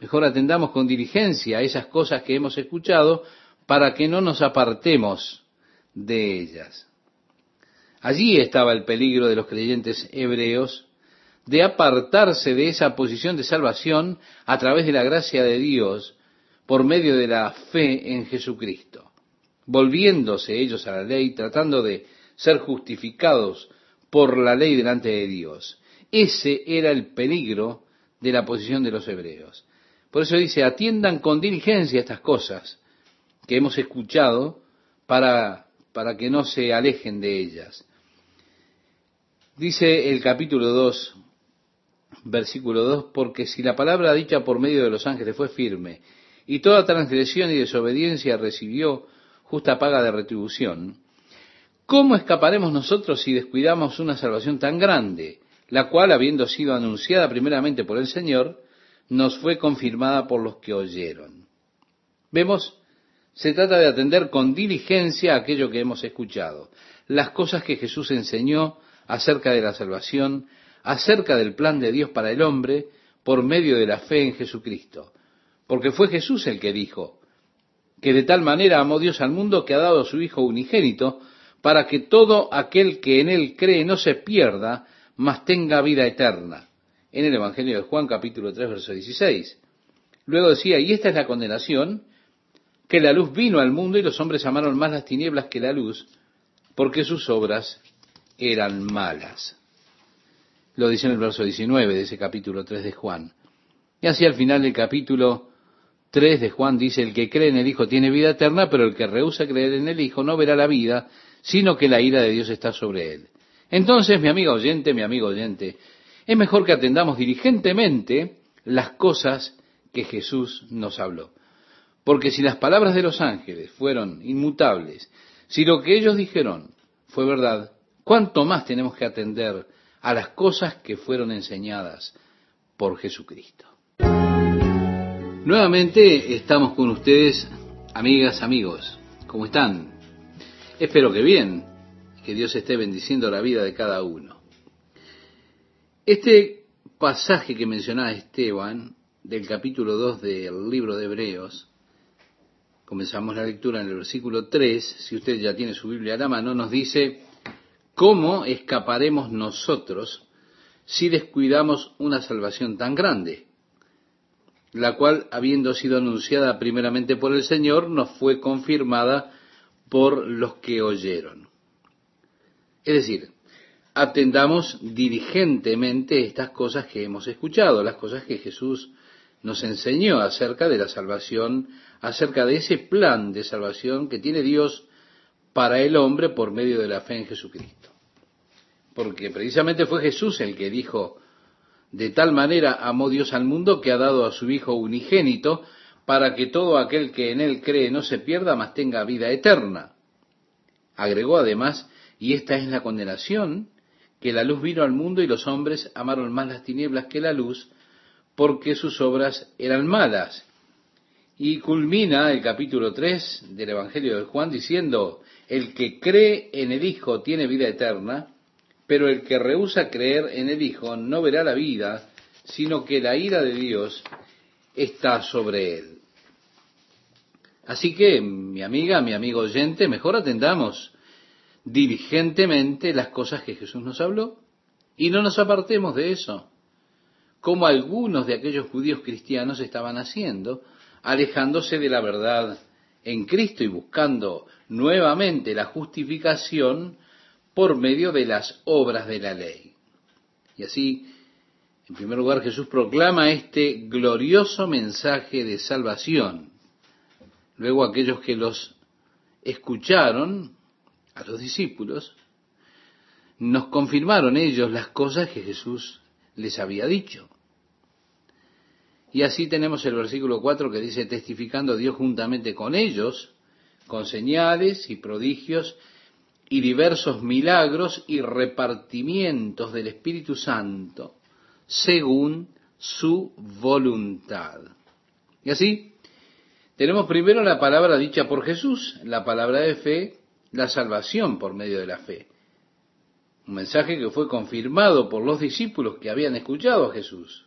Mejor atendamos con diligencia a esas cosas que hemos escuchado para que no nos apartemos de ellas. Allí estaba el peligro de los creyentes hebreos de apartarse de esa posición de salvación a través de la gracia de Dios por medio de la fe en Jesucristo, volviéndose ellos a la ley, tratando de ser justificados por la ley delante de Dios. Ese era el peligro de la posición de los hebreos. Por eso dice, atiendan con diligencia estas cosas que hemos escuchado para, para que no se alejen de ellas. Dice el capítulo 2, versículo 2, porque si la palabra dicha por medio de los ángeles fue firme, y toda transgresión y desobediencia recibió justa paga de retribución, ¿Cómo escaparemos nosotros si descuidamos una salvación tan grande, la cual, habiendo sido anunciada primeramente por el Señor, nos fue confirmada por los que oyeron? Vemos, se trata de atender con diligencia aquello que hemos escuchado, las cosas que Jesús enseñó acerca de la salvación, acerca del plan de Dios para el hombre, por medio de la fe en Jesucristo. Porque fue Jesús el que dijo, que de tal manera amó Dios al mundo que ha dado a su Hijo unigénito, para que todo aquel que en él cree no se pierda, mas tenga vida eterna. En el Evangelio de Juan capítulo 3, verso 16. Luego decía, y esta es la condenación, que la luz vino al mundo y los hombres amaron más las tinieblas que la luz, porque sus obras eran malas. Lo dice en el verso 19 de ese capítulo 3 de Juan. Y así al final del capítulo 3 de Juan dice, el que cree en el Hijo tiene vida eterna, pero el que rehúsa creer en el Hijo no verá la vida, sino que la ira de Dios está sobre él. Entonces, mi amigo oyente, mi amigo oyente, es mejor que atendamos diligentemente las cosas que Jesús nos habló. Porque si las palabras de los ángeles fueron inmutables, si lo que ellos dijeron fue verdad, ¿cuánto más tenemos que atender a las cosas que fueron enseñadas por Jesucristo? Nuevamente estamos con ustedes, amigas, amigos. ¿Cómo están? Espero que bien, que Dios esté bendiciendo la vida de cada uno. Este pasaje que mencionaba Esteban, del capítulo 2 del libro de Hebreos, comenzamos la lectura en el versículo 3, si usted ya tiene su Biblia a la mano, nos dice, ¿cómo escaparemos nosotros si descuidamos una salvación tan grande? La cual, habiendo sido anunciada primeramente por el Señor, nos fue confirmada por los que oyeron. Es decir, atendamos diligentemente estas cosas que hemos escuchado, las cosas que Jesús nos enseñó acerca de la salvación, acerca de ese plan de salvación que tiene Dios para el hombre por medio de la fe en Jesucristo. Porque precisamente fue Jesús el que dijo, de tal manera amó Dios al mundo que ha dado a su Hijo unigénito, para que todo aquel que en él cree no se pierda, mas tenga vida eterna. Agregó además, y esta es la condenación, que la luz vino al mundo y los hombres amaron más las tinieblas que la luz, porque sus obras eran malas. Y culmina el capítulo 3 del Evangelio de Juan diciendo, el que cree en el Hijo tiene vida eterna, pero el que rehúsa creer en el Hijo no verá la vida, sino que la ira de Dios está sobre él. Así que, mi amiga, mi amigo oyente, mejor atendamos diligentemente las cosas que Jesús nos habló y no nos apartemos de eso como algunos de aquellos judíos cristianos estaban haciendo, alejándose de la verdad en Cristo y buscando nuevamente la justificación por medio de las obras de la ley. Y así, en primer lugar, Jesús proclama este glorioso mensaje de salvación. Luego aquellos que los escucharon, a los discípulos, nos confirmaron ellos las cosas que Jesús les había dicho. Y así tenemos el versículo 4 que dice, testificando Dios juntamente con ellos, con señales y prodigios y diversos milagros y repartimientos del Espíritu Santo, según su voluntad. Y así, tenemos primero la palabra dicha por Jesús, la palabra de fe, la salvación por medio de la fe. Un mensaje que fue confirmado por los discípulos que habían escuchado a Jesús.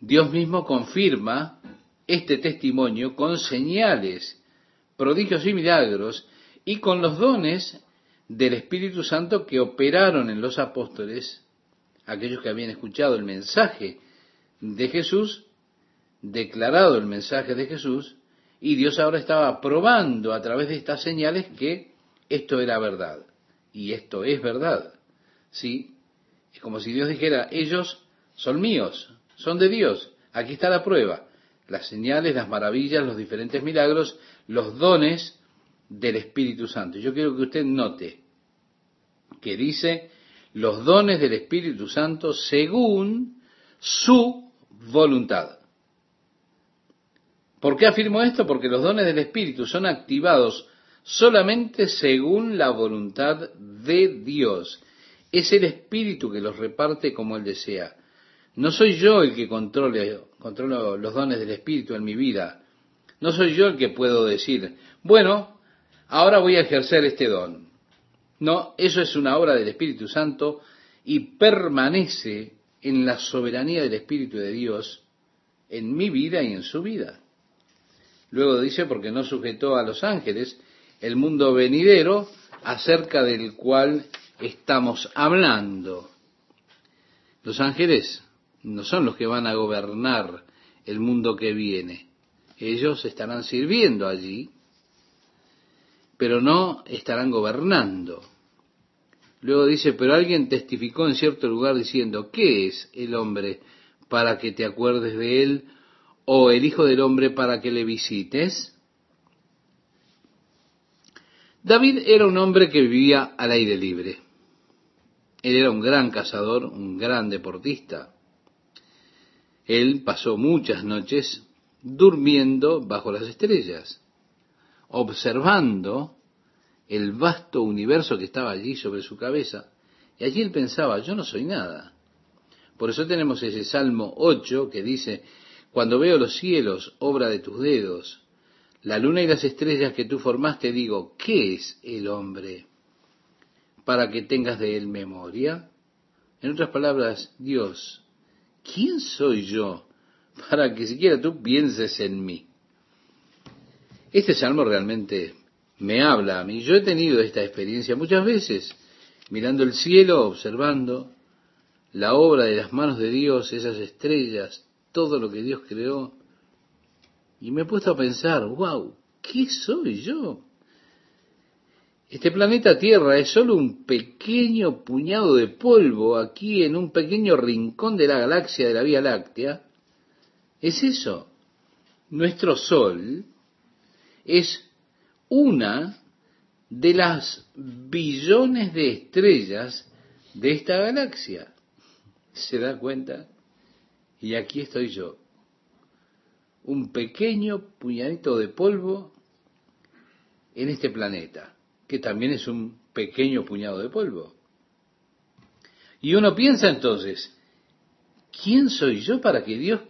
Dios mismo confirma este testimonio con señales, prodigios y milagros y con los dones del Espíritu Santo que operaron en los apóstoles, aquellos que habían escuchado el mensaje de Jesús, declarado el mensaje de Jesús, y Dios ahora estaba probando a través de estas señales que esto era verdad. Y esto es verdad. ¿Sí? Es como si Dios dijera, ellos son míos, son de Dios. Aquí está la prueba. Las señales, las maravillas, los diferentes milagros, los dones del Espíritu Santo. Yo quiero que usted note que dice los dones del Espíritu Santo según su voluntad. ¿Por qué afirmo esto? Porque los dones del Espíritu son activados solamente según la voluntad de Dios. Es el Espíritu que los reparte como Él desea. No soy yo el que controle, controlo los dones del Espíritu en mi vida. No soy yo el que puedo decir, bueno, ahora voy a ejercer este don. No, eso es una obra del Espíritu Santo y permanece en la soberanía del Espíritu de Dios en mi vida y en su vida. Luego dice, porque no sujetó a los ángeles el mundo venidero acerca del cual estamos hablando. Los ángeles no son los que van a gobernar el mundo que viene. Ellos estarán sirviendo allí, pero no estarán gobernando. Luego dice, pero alguien testificó en cierto lugar diciendo, ¿qué es el hombre para que te acuerdes de él? ¿O el Hijo del Hombre para que le visites? David era un hombre que vivía al aire libre. Él era un gran cazador, un gran deportista. Él pasó muchas noches durmiendo bajo las estrellas, observando el vasto universo que estaba allí sobre su cabeza. Y allí él pensaba, yo no soy nada. Por eso tenemos ese Salmo 8 que dice, cuando veo los cielos, obra de tus dedos, la luna y las estrellas que tú formaste, digo, ¿qué es el hombre para que tengas de él memoria? En otras palabras, Dios, ¿quién soy yo para que siquiera tú pienses en mí? Este salmo realmente me habla a mí. Yo he tenido esta experiencia muchas veces, mirando el cielo, observando la obra de las manos de Dios, esas estrellas, todo lo que Dios creó, y me he puesto a pensar, wow, ¿qué soy yo? Este planeta Tierra es solo un pequeño puñado de polvo aquí en un pequeño rincón de la galaxia de la Vía Láctea. Es eso. Nuestro Sol es una de las billones de estrellas de esta galaxia. ¿Se da cuenta? Y aquí estoy yo. Un pequeño puñadito de polvo en este planeta, que también es un pequeño puñado de polvo. Y uno piensa entonces, ¿quién soy yo para que Dios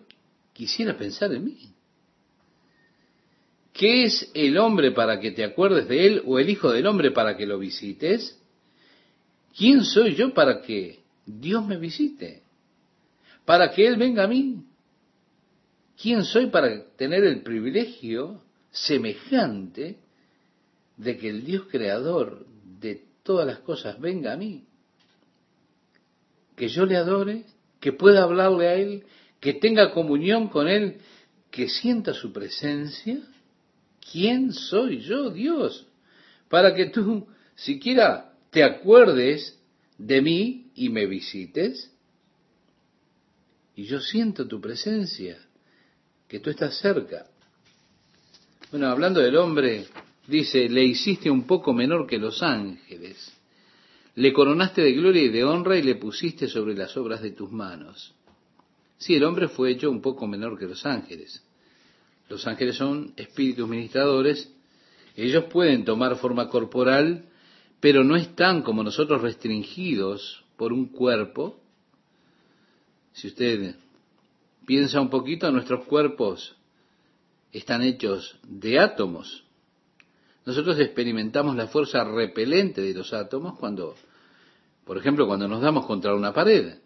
quisiera pensar en mí? ¿Qué es el hombre para que te acuerdes de él o el Hijo del Hombre para que lo visites? ¿Quién soy yo para que Dios me visite? Para que Él venga a mí. ¿Quién soy para tener el privilegio semejante de que el Dios creador de todas las cosas venga a mí? Que yo le adore, que pueda hablarle a Él, que tenga comunión con Él, que sienta su presencia. ¿Quién soy yo, Dios? Para que tú siquiera te acuerdes de mí y me visites. Y yo siento tu presencia, que tú estás cerca. Bueno, hablando del hombre, dice, le hiciste un poco menor que los ángeles. Le coronaste de gloria y de honra y le pusiste sobre las obras de tus manos. Sí, el hombre fue hecho un poco menor que los ángeles. Los ángeles son espíritus ministradores. Ellos pueden tomar forma corporal, pero no están como nosotros restringidos por un cuerpo. Si usted piensa un poquito, nuestros cuerpos están hechos de átomos. Nosotros experimentamos la fuerza repelente de los átomos cuando, por ejemplo, cuando nos damos contra una pared.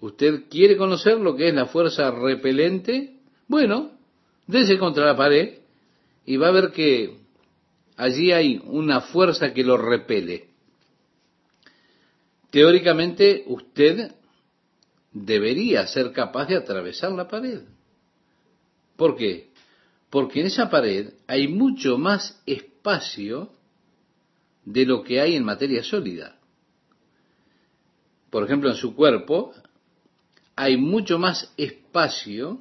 ¿Usted quiere conocer lo que es la fuerza repelente? Bueno, dése contra la pared y va a ver que allí hay una fuerza que lo repele. Teóricamente usted debería ser capaz de atravesar la pared. ¿Por qué? Porque en esa pared hay mucho más espacio de lo que hay en materia sólida. Por ejemplo, en su cuerpo hay mucho más espacio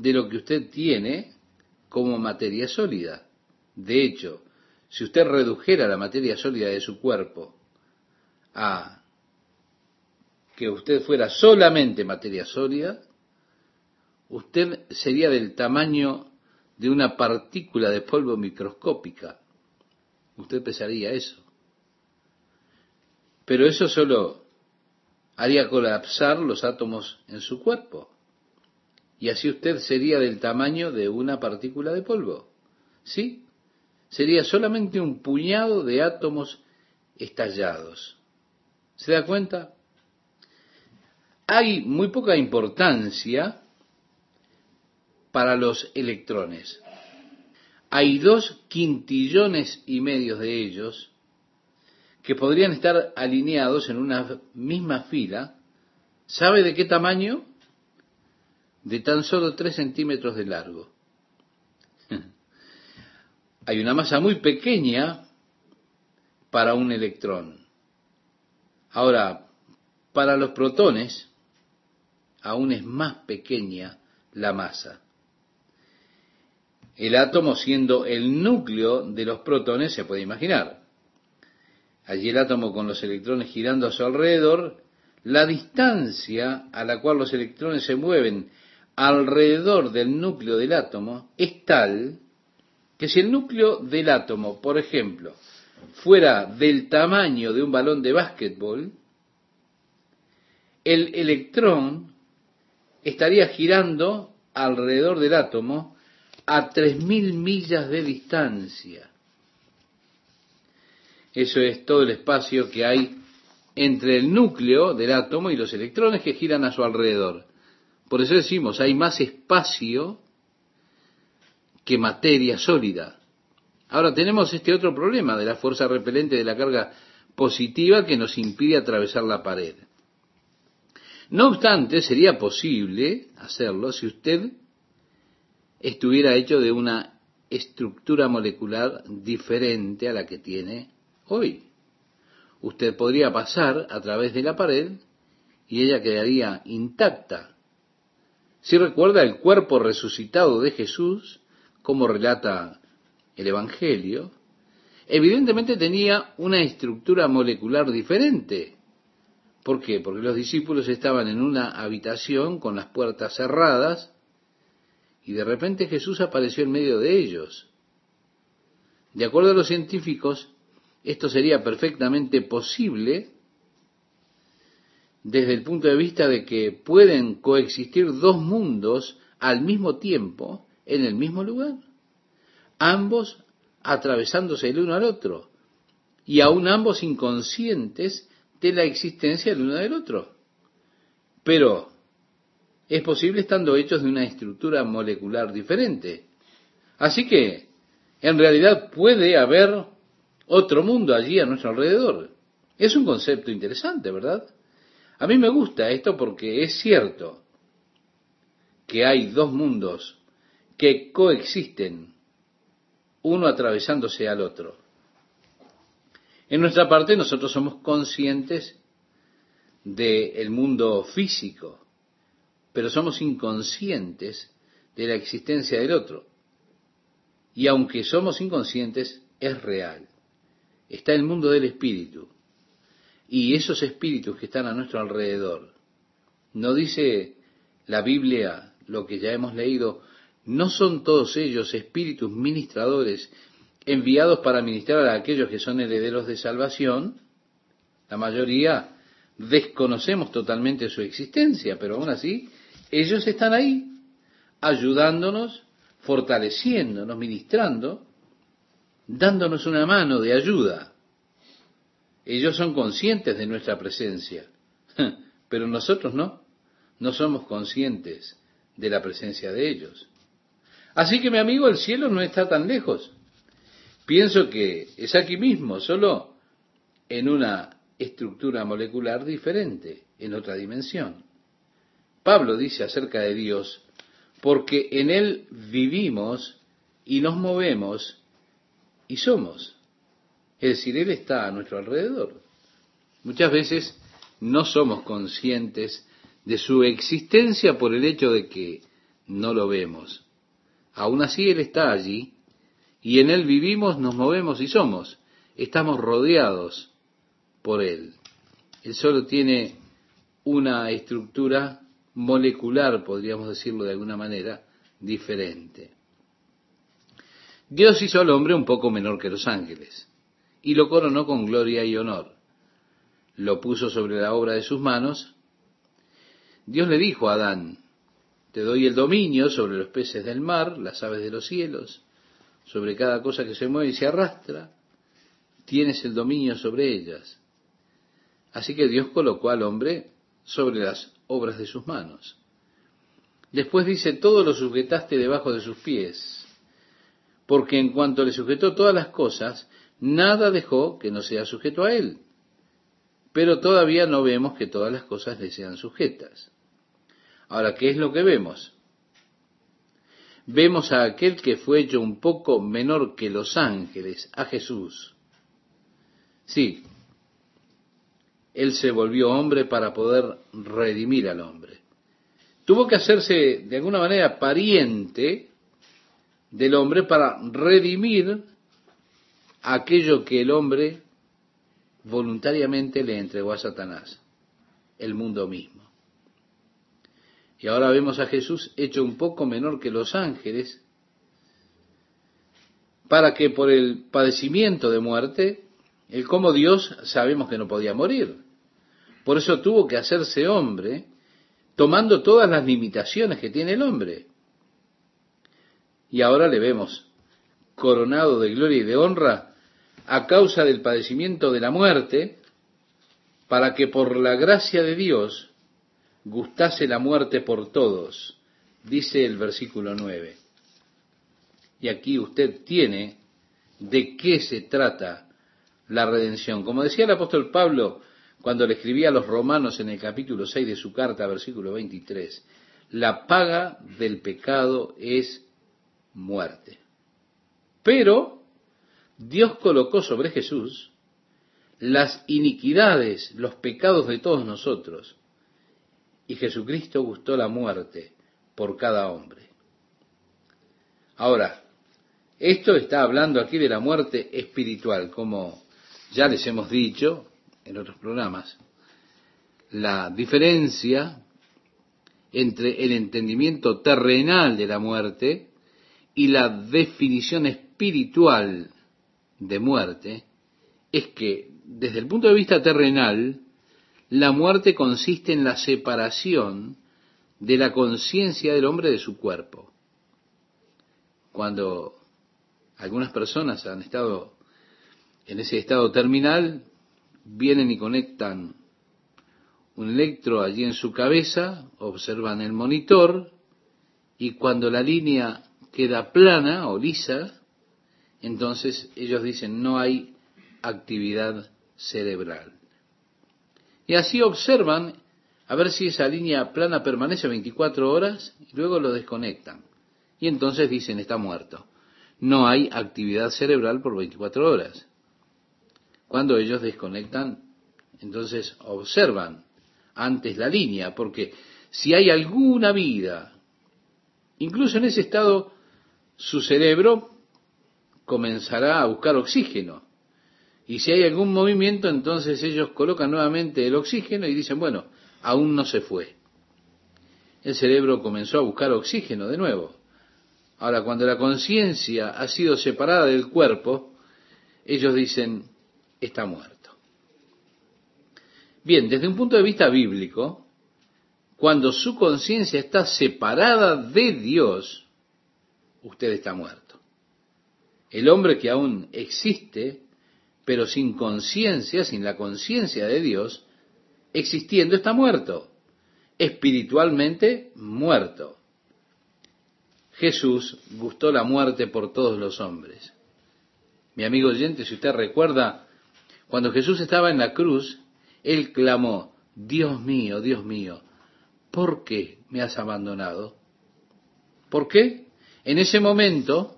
de lo que usted tiene como materia sólida. De hecho, si usted redujera la materia sólida de su cuerpo a que usted fuera solamente materia sólida, usted sería del tamaño de una partícula de polvo microscópica. Usted pesaría eso. Pero eso solo haría colapsar los átomos en su cuerpo y así usted sería del tamaño de una partícula de polvo. ¿Sí? Sería solamente un puñado de átomos estallados. ¿Se da cuenta? Hay muy poca importancia para los electrones. Hay dos quintillones y medio de ellos que podrían estar alineados en una misma fila. ¿Sabe de qué tamaño? De tan solo tres centímetros de largo. [LAUGHS] Hay una masa muy pequeña para un electrón. Ahora, para los protones, aún es más pequeña la masa. El átomo siendo el núcleo de los protones, se puede imaginar. Allí el átomo con los electrones girando a su alrededor, la distancia a la cual los electrones se mueven alrededor del núcleo del átomo es tal que si el núcleo del átomo, por ejemplo, fuera del tamaño de un balón de básquetbol, el electrón estaría girando alrededor del átomo a 3.000 millas de distancia. Eso es todo el espacio que hay entre el núcleo del átomo y los electrones que giran a su alrededor. Por eso decimos, hay más espacio que materia sólida. Ahora tenemos este otro problema de la fuerza repelente de la carga positiva que nos impide atravesar la pared. No obstante, sería posible hacerlo si usted estuviera hecho de una estructura molecular diferente a la que tiene hoy. Usted podría pasar a través de la pared y ella quedaría intacta. Si recuerda el cuerpo resucitado de Jesús, como relata el Evangelio, evidentemente tenía una estructura molecular diferente. ¿Por qué? Porque los discípulos estaban en una habitación con las puertas cerradas y de repente Jesús apareció en medio de ellos. De acuerdo a los científicos, esto sería perfectamente posible desde el punto de vista de que pueden coexistir dos mundos al mismo tiempo en el mismo lugar, ambos atravesándose el uno al otro y aún ambos inconscientes de la existencia del uno del otro. Pero es posible estando hechos de una estructura molecular diferente. Así que, en realidad puede haber otro mundo allí a nuestro alrededor. Es un concepto interesante, ¿verdad? A mí me gusta esto porque es cierto que hay dos mundos que coexisten, uno atravesándose al otro. En nuestra parte nosotros somos conscientes del mundo físico, pero somos inconscientes de la existencia del otro. Y aunque somos inconscientes, es real. Está el mundo del espíritu. Y esos espíritus que están a nuestro alrededor, no dice la Biblia lo que ya hemos leído, no son todos ellos espíritus ministradores enviados para ministrar a aquellos que son herederos de salvación. La mayoría desconocemos totalmente su existencia, pero aún así ellos están ahí, ayudándonos, fortaleciéndonos, ministrando, dándonos una mano de ayuda. Ellos son conscientes de nuestra presencia, [LAUGHS] pero nosotros no, no somos conscientes de la presencia de ellos. Así que mi amigo, el cielo no está tan lejos. Pienso que es aquí mismo, solo en una estructura molecular diferente, en otra dimensión. Pablo dice acerca de Dios, porque en Él vivimos y nos movemos y somos. Es decir, Él está a nuestro alrededor. Muchas veces no somos conscientes de su existencia por el hecho de que no lo vemos. Aún así Él está allí y en Él vivimos, nos movemos y somos. Estamos rodeados por Él. Él solo tiene una estructura molecular, podríamos decirlo de alguna manera, diferente. Dios hizo al hombre un poco menor que los ángeles y lo coronó con gloria y honor. Lo puso sobre la obra de sus manos. Dios le dijo a Adán, te doy el dominio sobre los peces del mar, las aves de los cielos, sobre cada cosa que se mueve y se arrastra, tienes el dominio sobre ellas. Así que Dios colocó al hombre sobre las obras de sus manos. Después dice, todo lo sujetaste debajo de sus pies, porque en cuanto le sujetó todas las cosas, nada dejó que no sea sujeto a él. Pero todavía no vemos que todas las cosas le sean sujetas. Ahora, ¿qué es lo que vemos? vemos a aquel que fue hecho un poco menor que los ángeles, a Jesús. Sí, Él se volvió hombre para poder redimir al hombre. Tuvo que hacerse de alguna manera pariente del hombre para redimir aquello que el hombre voluntariamente le entregó a Satanás, el mundo mismo. Y ahora vemos a Jesús hecho un poco menor que los ángeles, para que por el padecimiento de muerte, él como Dios sabemos que no podía morir. Por eso tuvo que hacerse hombre, tomando todas las limitaciones que tiene el hombre. Y ahora le vemos coronado de gloria y de honra a causa del padecimiento de la muerte, para que por la gracia de Dios gustase la muerte por todos, dice el versículo 9. Y aquí usted tiene de qué se trata la redención. Como decía el apóstol Pablo cuando le escribía a los romanos en el capítulo 6 de su carta, versículo 23, la paga del pecado es muerte. Pero Dios colocó sobre Jesús las iniquidades, los pecados de todos nosotros, y Jesucristo gustó la muerte por cada hombre. Ahora, esto está hablando aquí de la muerte espiritual, como ya les hemos dicho en otros programas. La diferencia entre el entendimiento terrenal de la muerte y la definición espiritual de muerte es que desde el punto de vista terrenal, la muerte consiste en la separación de la conciencia del hombre de su cuerpo. Cuando algunas personas han estado en ese estado terminal, vienen y conectan un electro allí en su cabeza, observan el monitor y cuando la línea queda plana o lisa, entonces ellos dicen no hay actividad cerebral. Y así observan a ver si esa línea plana permanece 24 horas y luego lo desconectan. Y entonces dicen, está muerto. No hay actividad cerebral por 24 horas. Cuando ellos desconectan, entonces observan antes la línea, porque si hay alguna vida, incluso en ese estado, su cerebro comenzará a buscar oxígeno. Y si hay algún movimiento, entonces ellos colocan nuevamente el oxígeno y dicen, bueno, aún no se fue. El cerebro comenzó a buscar oxígeno de nuevo. Ahora, cuando la conciencia ha sido separada del cuerpo, ellos dicen, está muerto. Bien, desde un punto de vista bíblico, cuando su conciencia está separada de Dios, usted está muerto. El hombre que aún existe pero sin conciencia, sin la conciencia de Dios, existiendo está muerto, espiritualmente muerto. Jesús gustó la muerte por todos los hombres. Mi amigo oyente, si usted recuerda, cuando Jesús estaba en la cruz, él clamó, Dios mío, Dios mío, ¿por qué me has abandonado? ¿Por qué? En ese momento,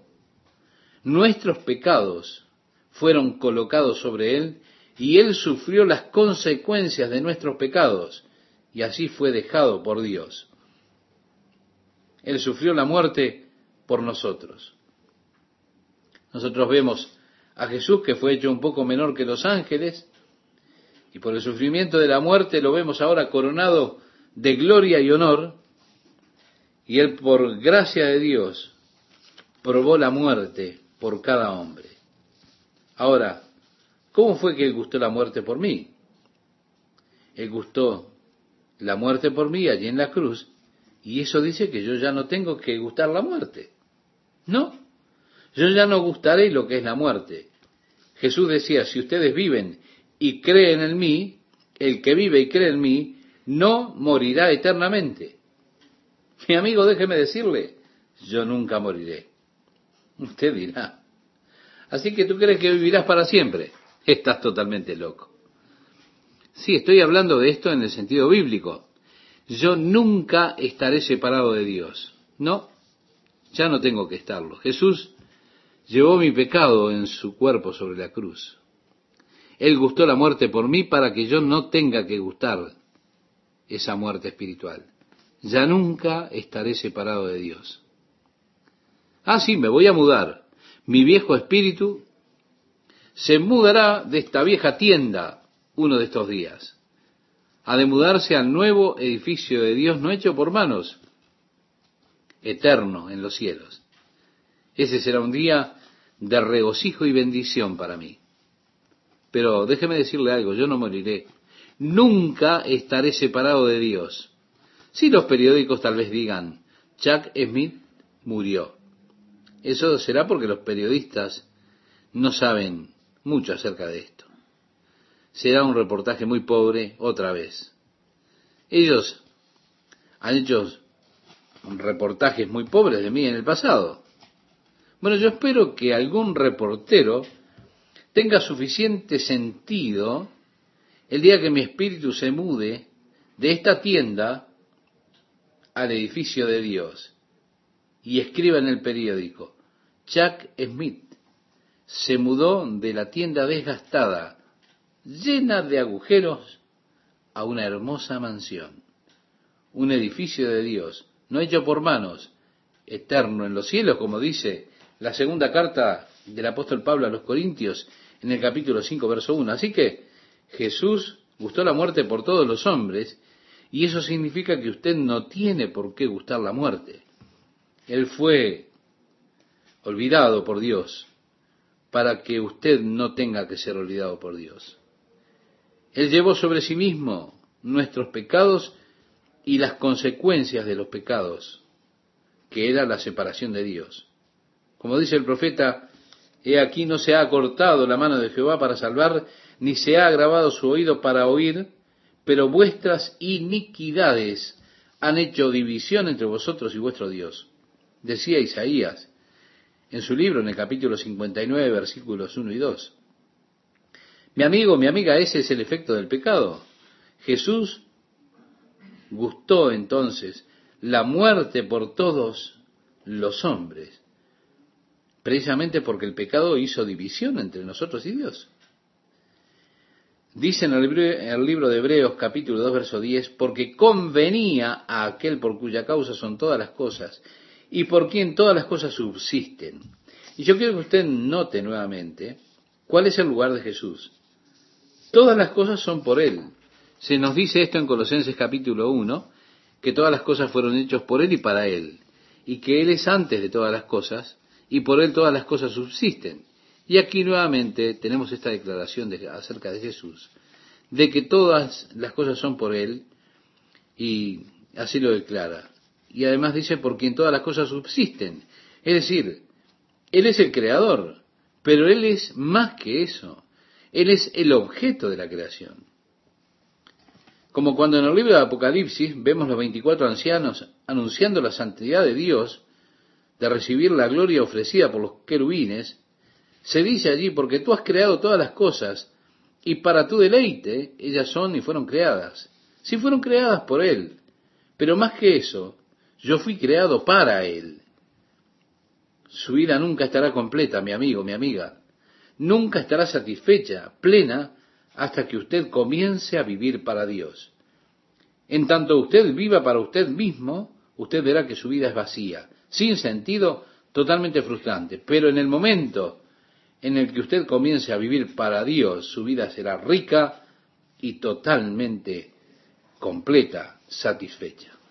nuestros pecados fueron colocados sobre él y él sufrió las consecuencias de nuestros pecados y así fue dejado por Dios. Él sufrió la muerte por nosotros. Nosotros vemos a Jesús que fue hecho un poco menor que los ángeles y por el sufrimiento de la muerte lo vemos ahora coronado de gloria y honor y él por gracia de Dios probó la muerte por cada hombre. Ahora, ¿cómo fue que Él gustó la muerte por mí? Él gustó la muerte por mí allí en la cruz, y eso dice que yo ya no tengo que gustar la muerte. No, yo ya no gustaré lo que es la muerte. Jesús decía, si ustedes viven y creen en mí, el que vive y cree en mí, no morirá eternamente. Mi amigo, déjeme decirle, yo nunca moriré. Usted dirá, Así que tú crees que vivirás para siempre. Estás totalmente loco. Sí, estoy hablando de esto en el sentido bíblico. Yo nunca estaré separado de Dios. No, ya no tengo que estarlo. Jesús llevó mi pecado en su cuerpo sobre la cruz. Él gustó la muerte por mí para que yo no tenga que gustar esa muerte espiritual. Ya nunca estaré separado de Dios. Ah, sí, me voy a mudar. Mi viejo espíritu se mudará de esta vieja tienda uno de estos días. Ha de mudarse al nuevo edificio de Dios no hecho por manos, eterno en los cielos. Ese será un día de regocijo y bendición para mí. Pero déjeme decirle algo, yo no moriré. Nunca estaré separado de Dios. Si los periódicos tal vez digan, Chuck Smith murió. Eso será porque los periodistas no saben mucho acerca de esto. Será un reportaje muy pobre otra vez. Ellos han hecho reportajes muy pobres de mí en el pasado. Bueno, yo espero que algún reportero tenga suficiente sentido el día que mi espíritu se mude de esta tienda al edificio de Dios y escriba en el periódico, Chuck Smith se mudó de la tienda desgastada, llena de agujeros, a una hermosa mansión, un edificio de Dios, no hecho por manos, eterno en los cielos, como dice la segunda carta del apóstol Pablo a los Corintios en el capítulo 5, verso 1. Así que Jesús gustó la muerte por todos los hombres, y eso significa que usted no tiene por qué gustar la muerte. Él fue olvidado por Dios para que usted no tenga que ser olvidado por Dios. Él llevó sobre sí mismo nuestros pecados y las consecuencias de los pecados, que era la separación de Dios. Como dice el profeta, he aquí no se ha cortado la mano de Jehová para salvar, ni se ha agravado su oído para oír, pero vuestras iniquidades han hecho división entre vosotros y vuestro Dios. Decía Isaías en su libro en el capítulo 59, versículos 1 y 2. Mi amigo, mi amiga, ese es el efecto del pecado. Jesús gustó entonces la muerte por todos los hombres, precisamente porque el pecado hizo división entre nosotros y Dios. Dice en el libro de Hebreos capítulo 2 verso 10, porque convenía a aquel por cuya causa son todas las cosas y por quien todas las cosas subsisten. Y yo quiero que usted note nuevamente cuál es el lugar de Jesús. Todas las cosas son por Él. Se nos dice esto en Colosenses capítulo 1, que todas las cosas fueron hechas por Él y para Él, y que Él es antes de todas las cosas, y por Él todas las cosas subsisten. Y aquí nuevamente tenemos esta declaración de, acerca de Jesús, de que todas las cosas son por Él, y así lo declara. Y además dice, por quien todas las cosas subsisten. Es decir, Él es el creador, pero Él es más que eso. Él es el objeto de la creación. Como cuando en el libro de Apocalipsis vemos los 24 ancianos anunciando la santidad de Dios, de recibir la gloria ofrecida por los querubines, se dice allí, porque tú has creado todas las cosas, y para tu deleite ellas son y fueron creadas. Sí fueron creadas por Él, pero más que eso, yo fui creado para Él. Su vida nunca estará completa, mi amigo, mi amiga. Nunca estará satisfecha, plena, hasta que usted comience a vivir para Dios. En tanto usted viva para usted mismo, usted verá que su vida es vacía, sin sentido, totalmente frustrante. Pero en el momento en el que usted comience a vivir para Dios, su vida será rica y totalmente completa, satisfecha.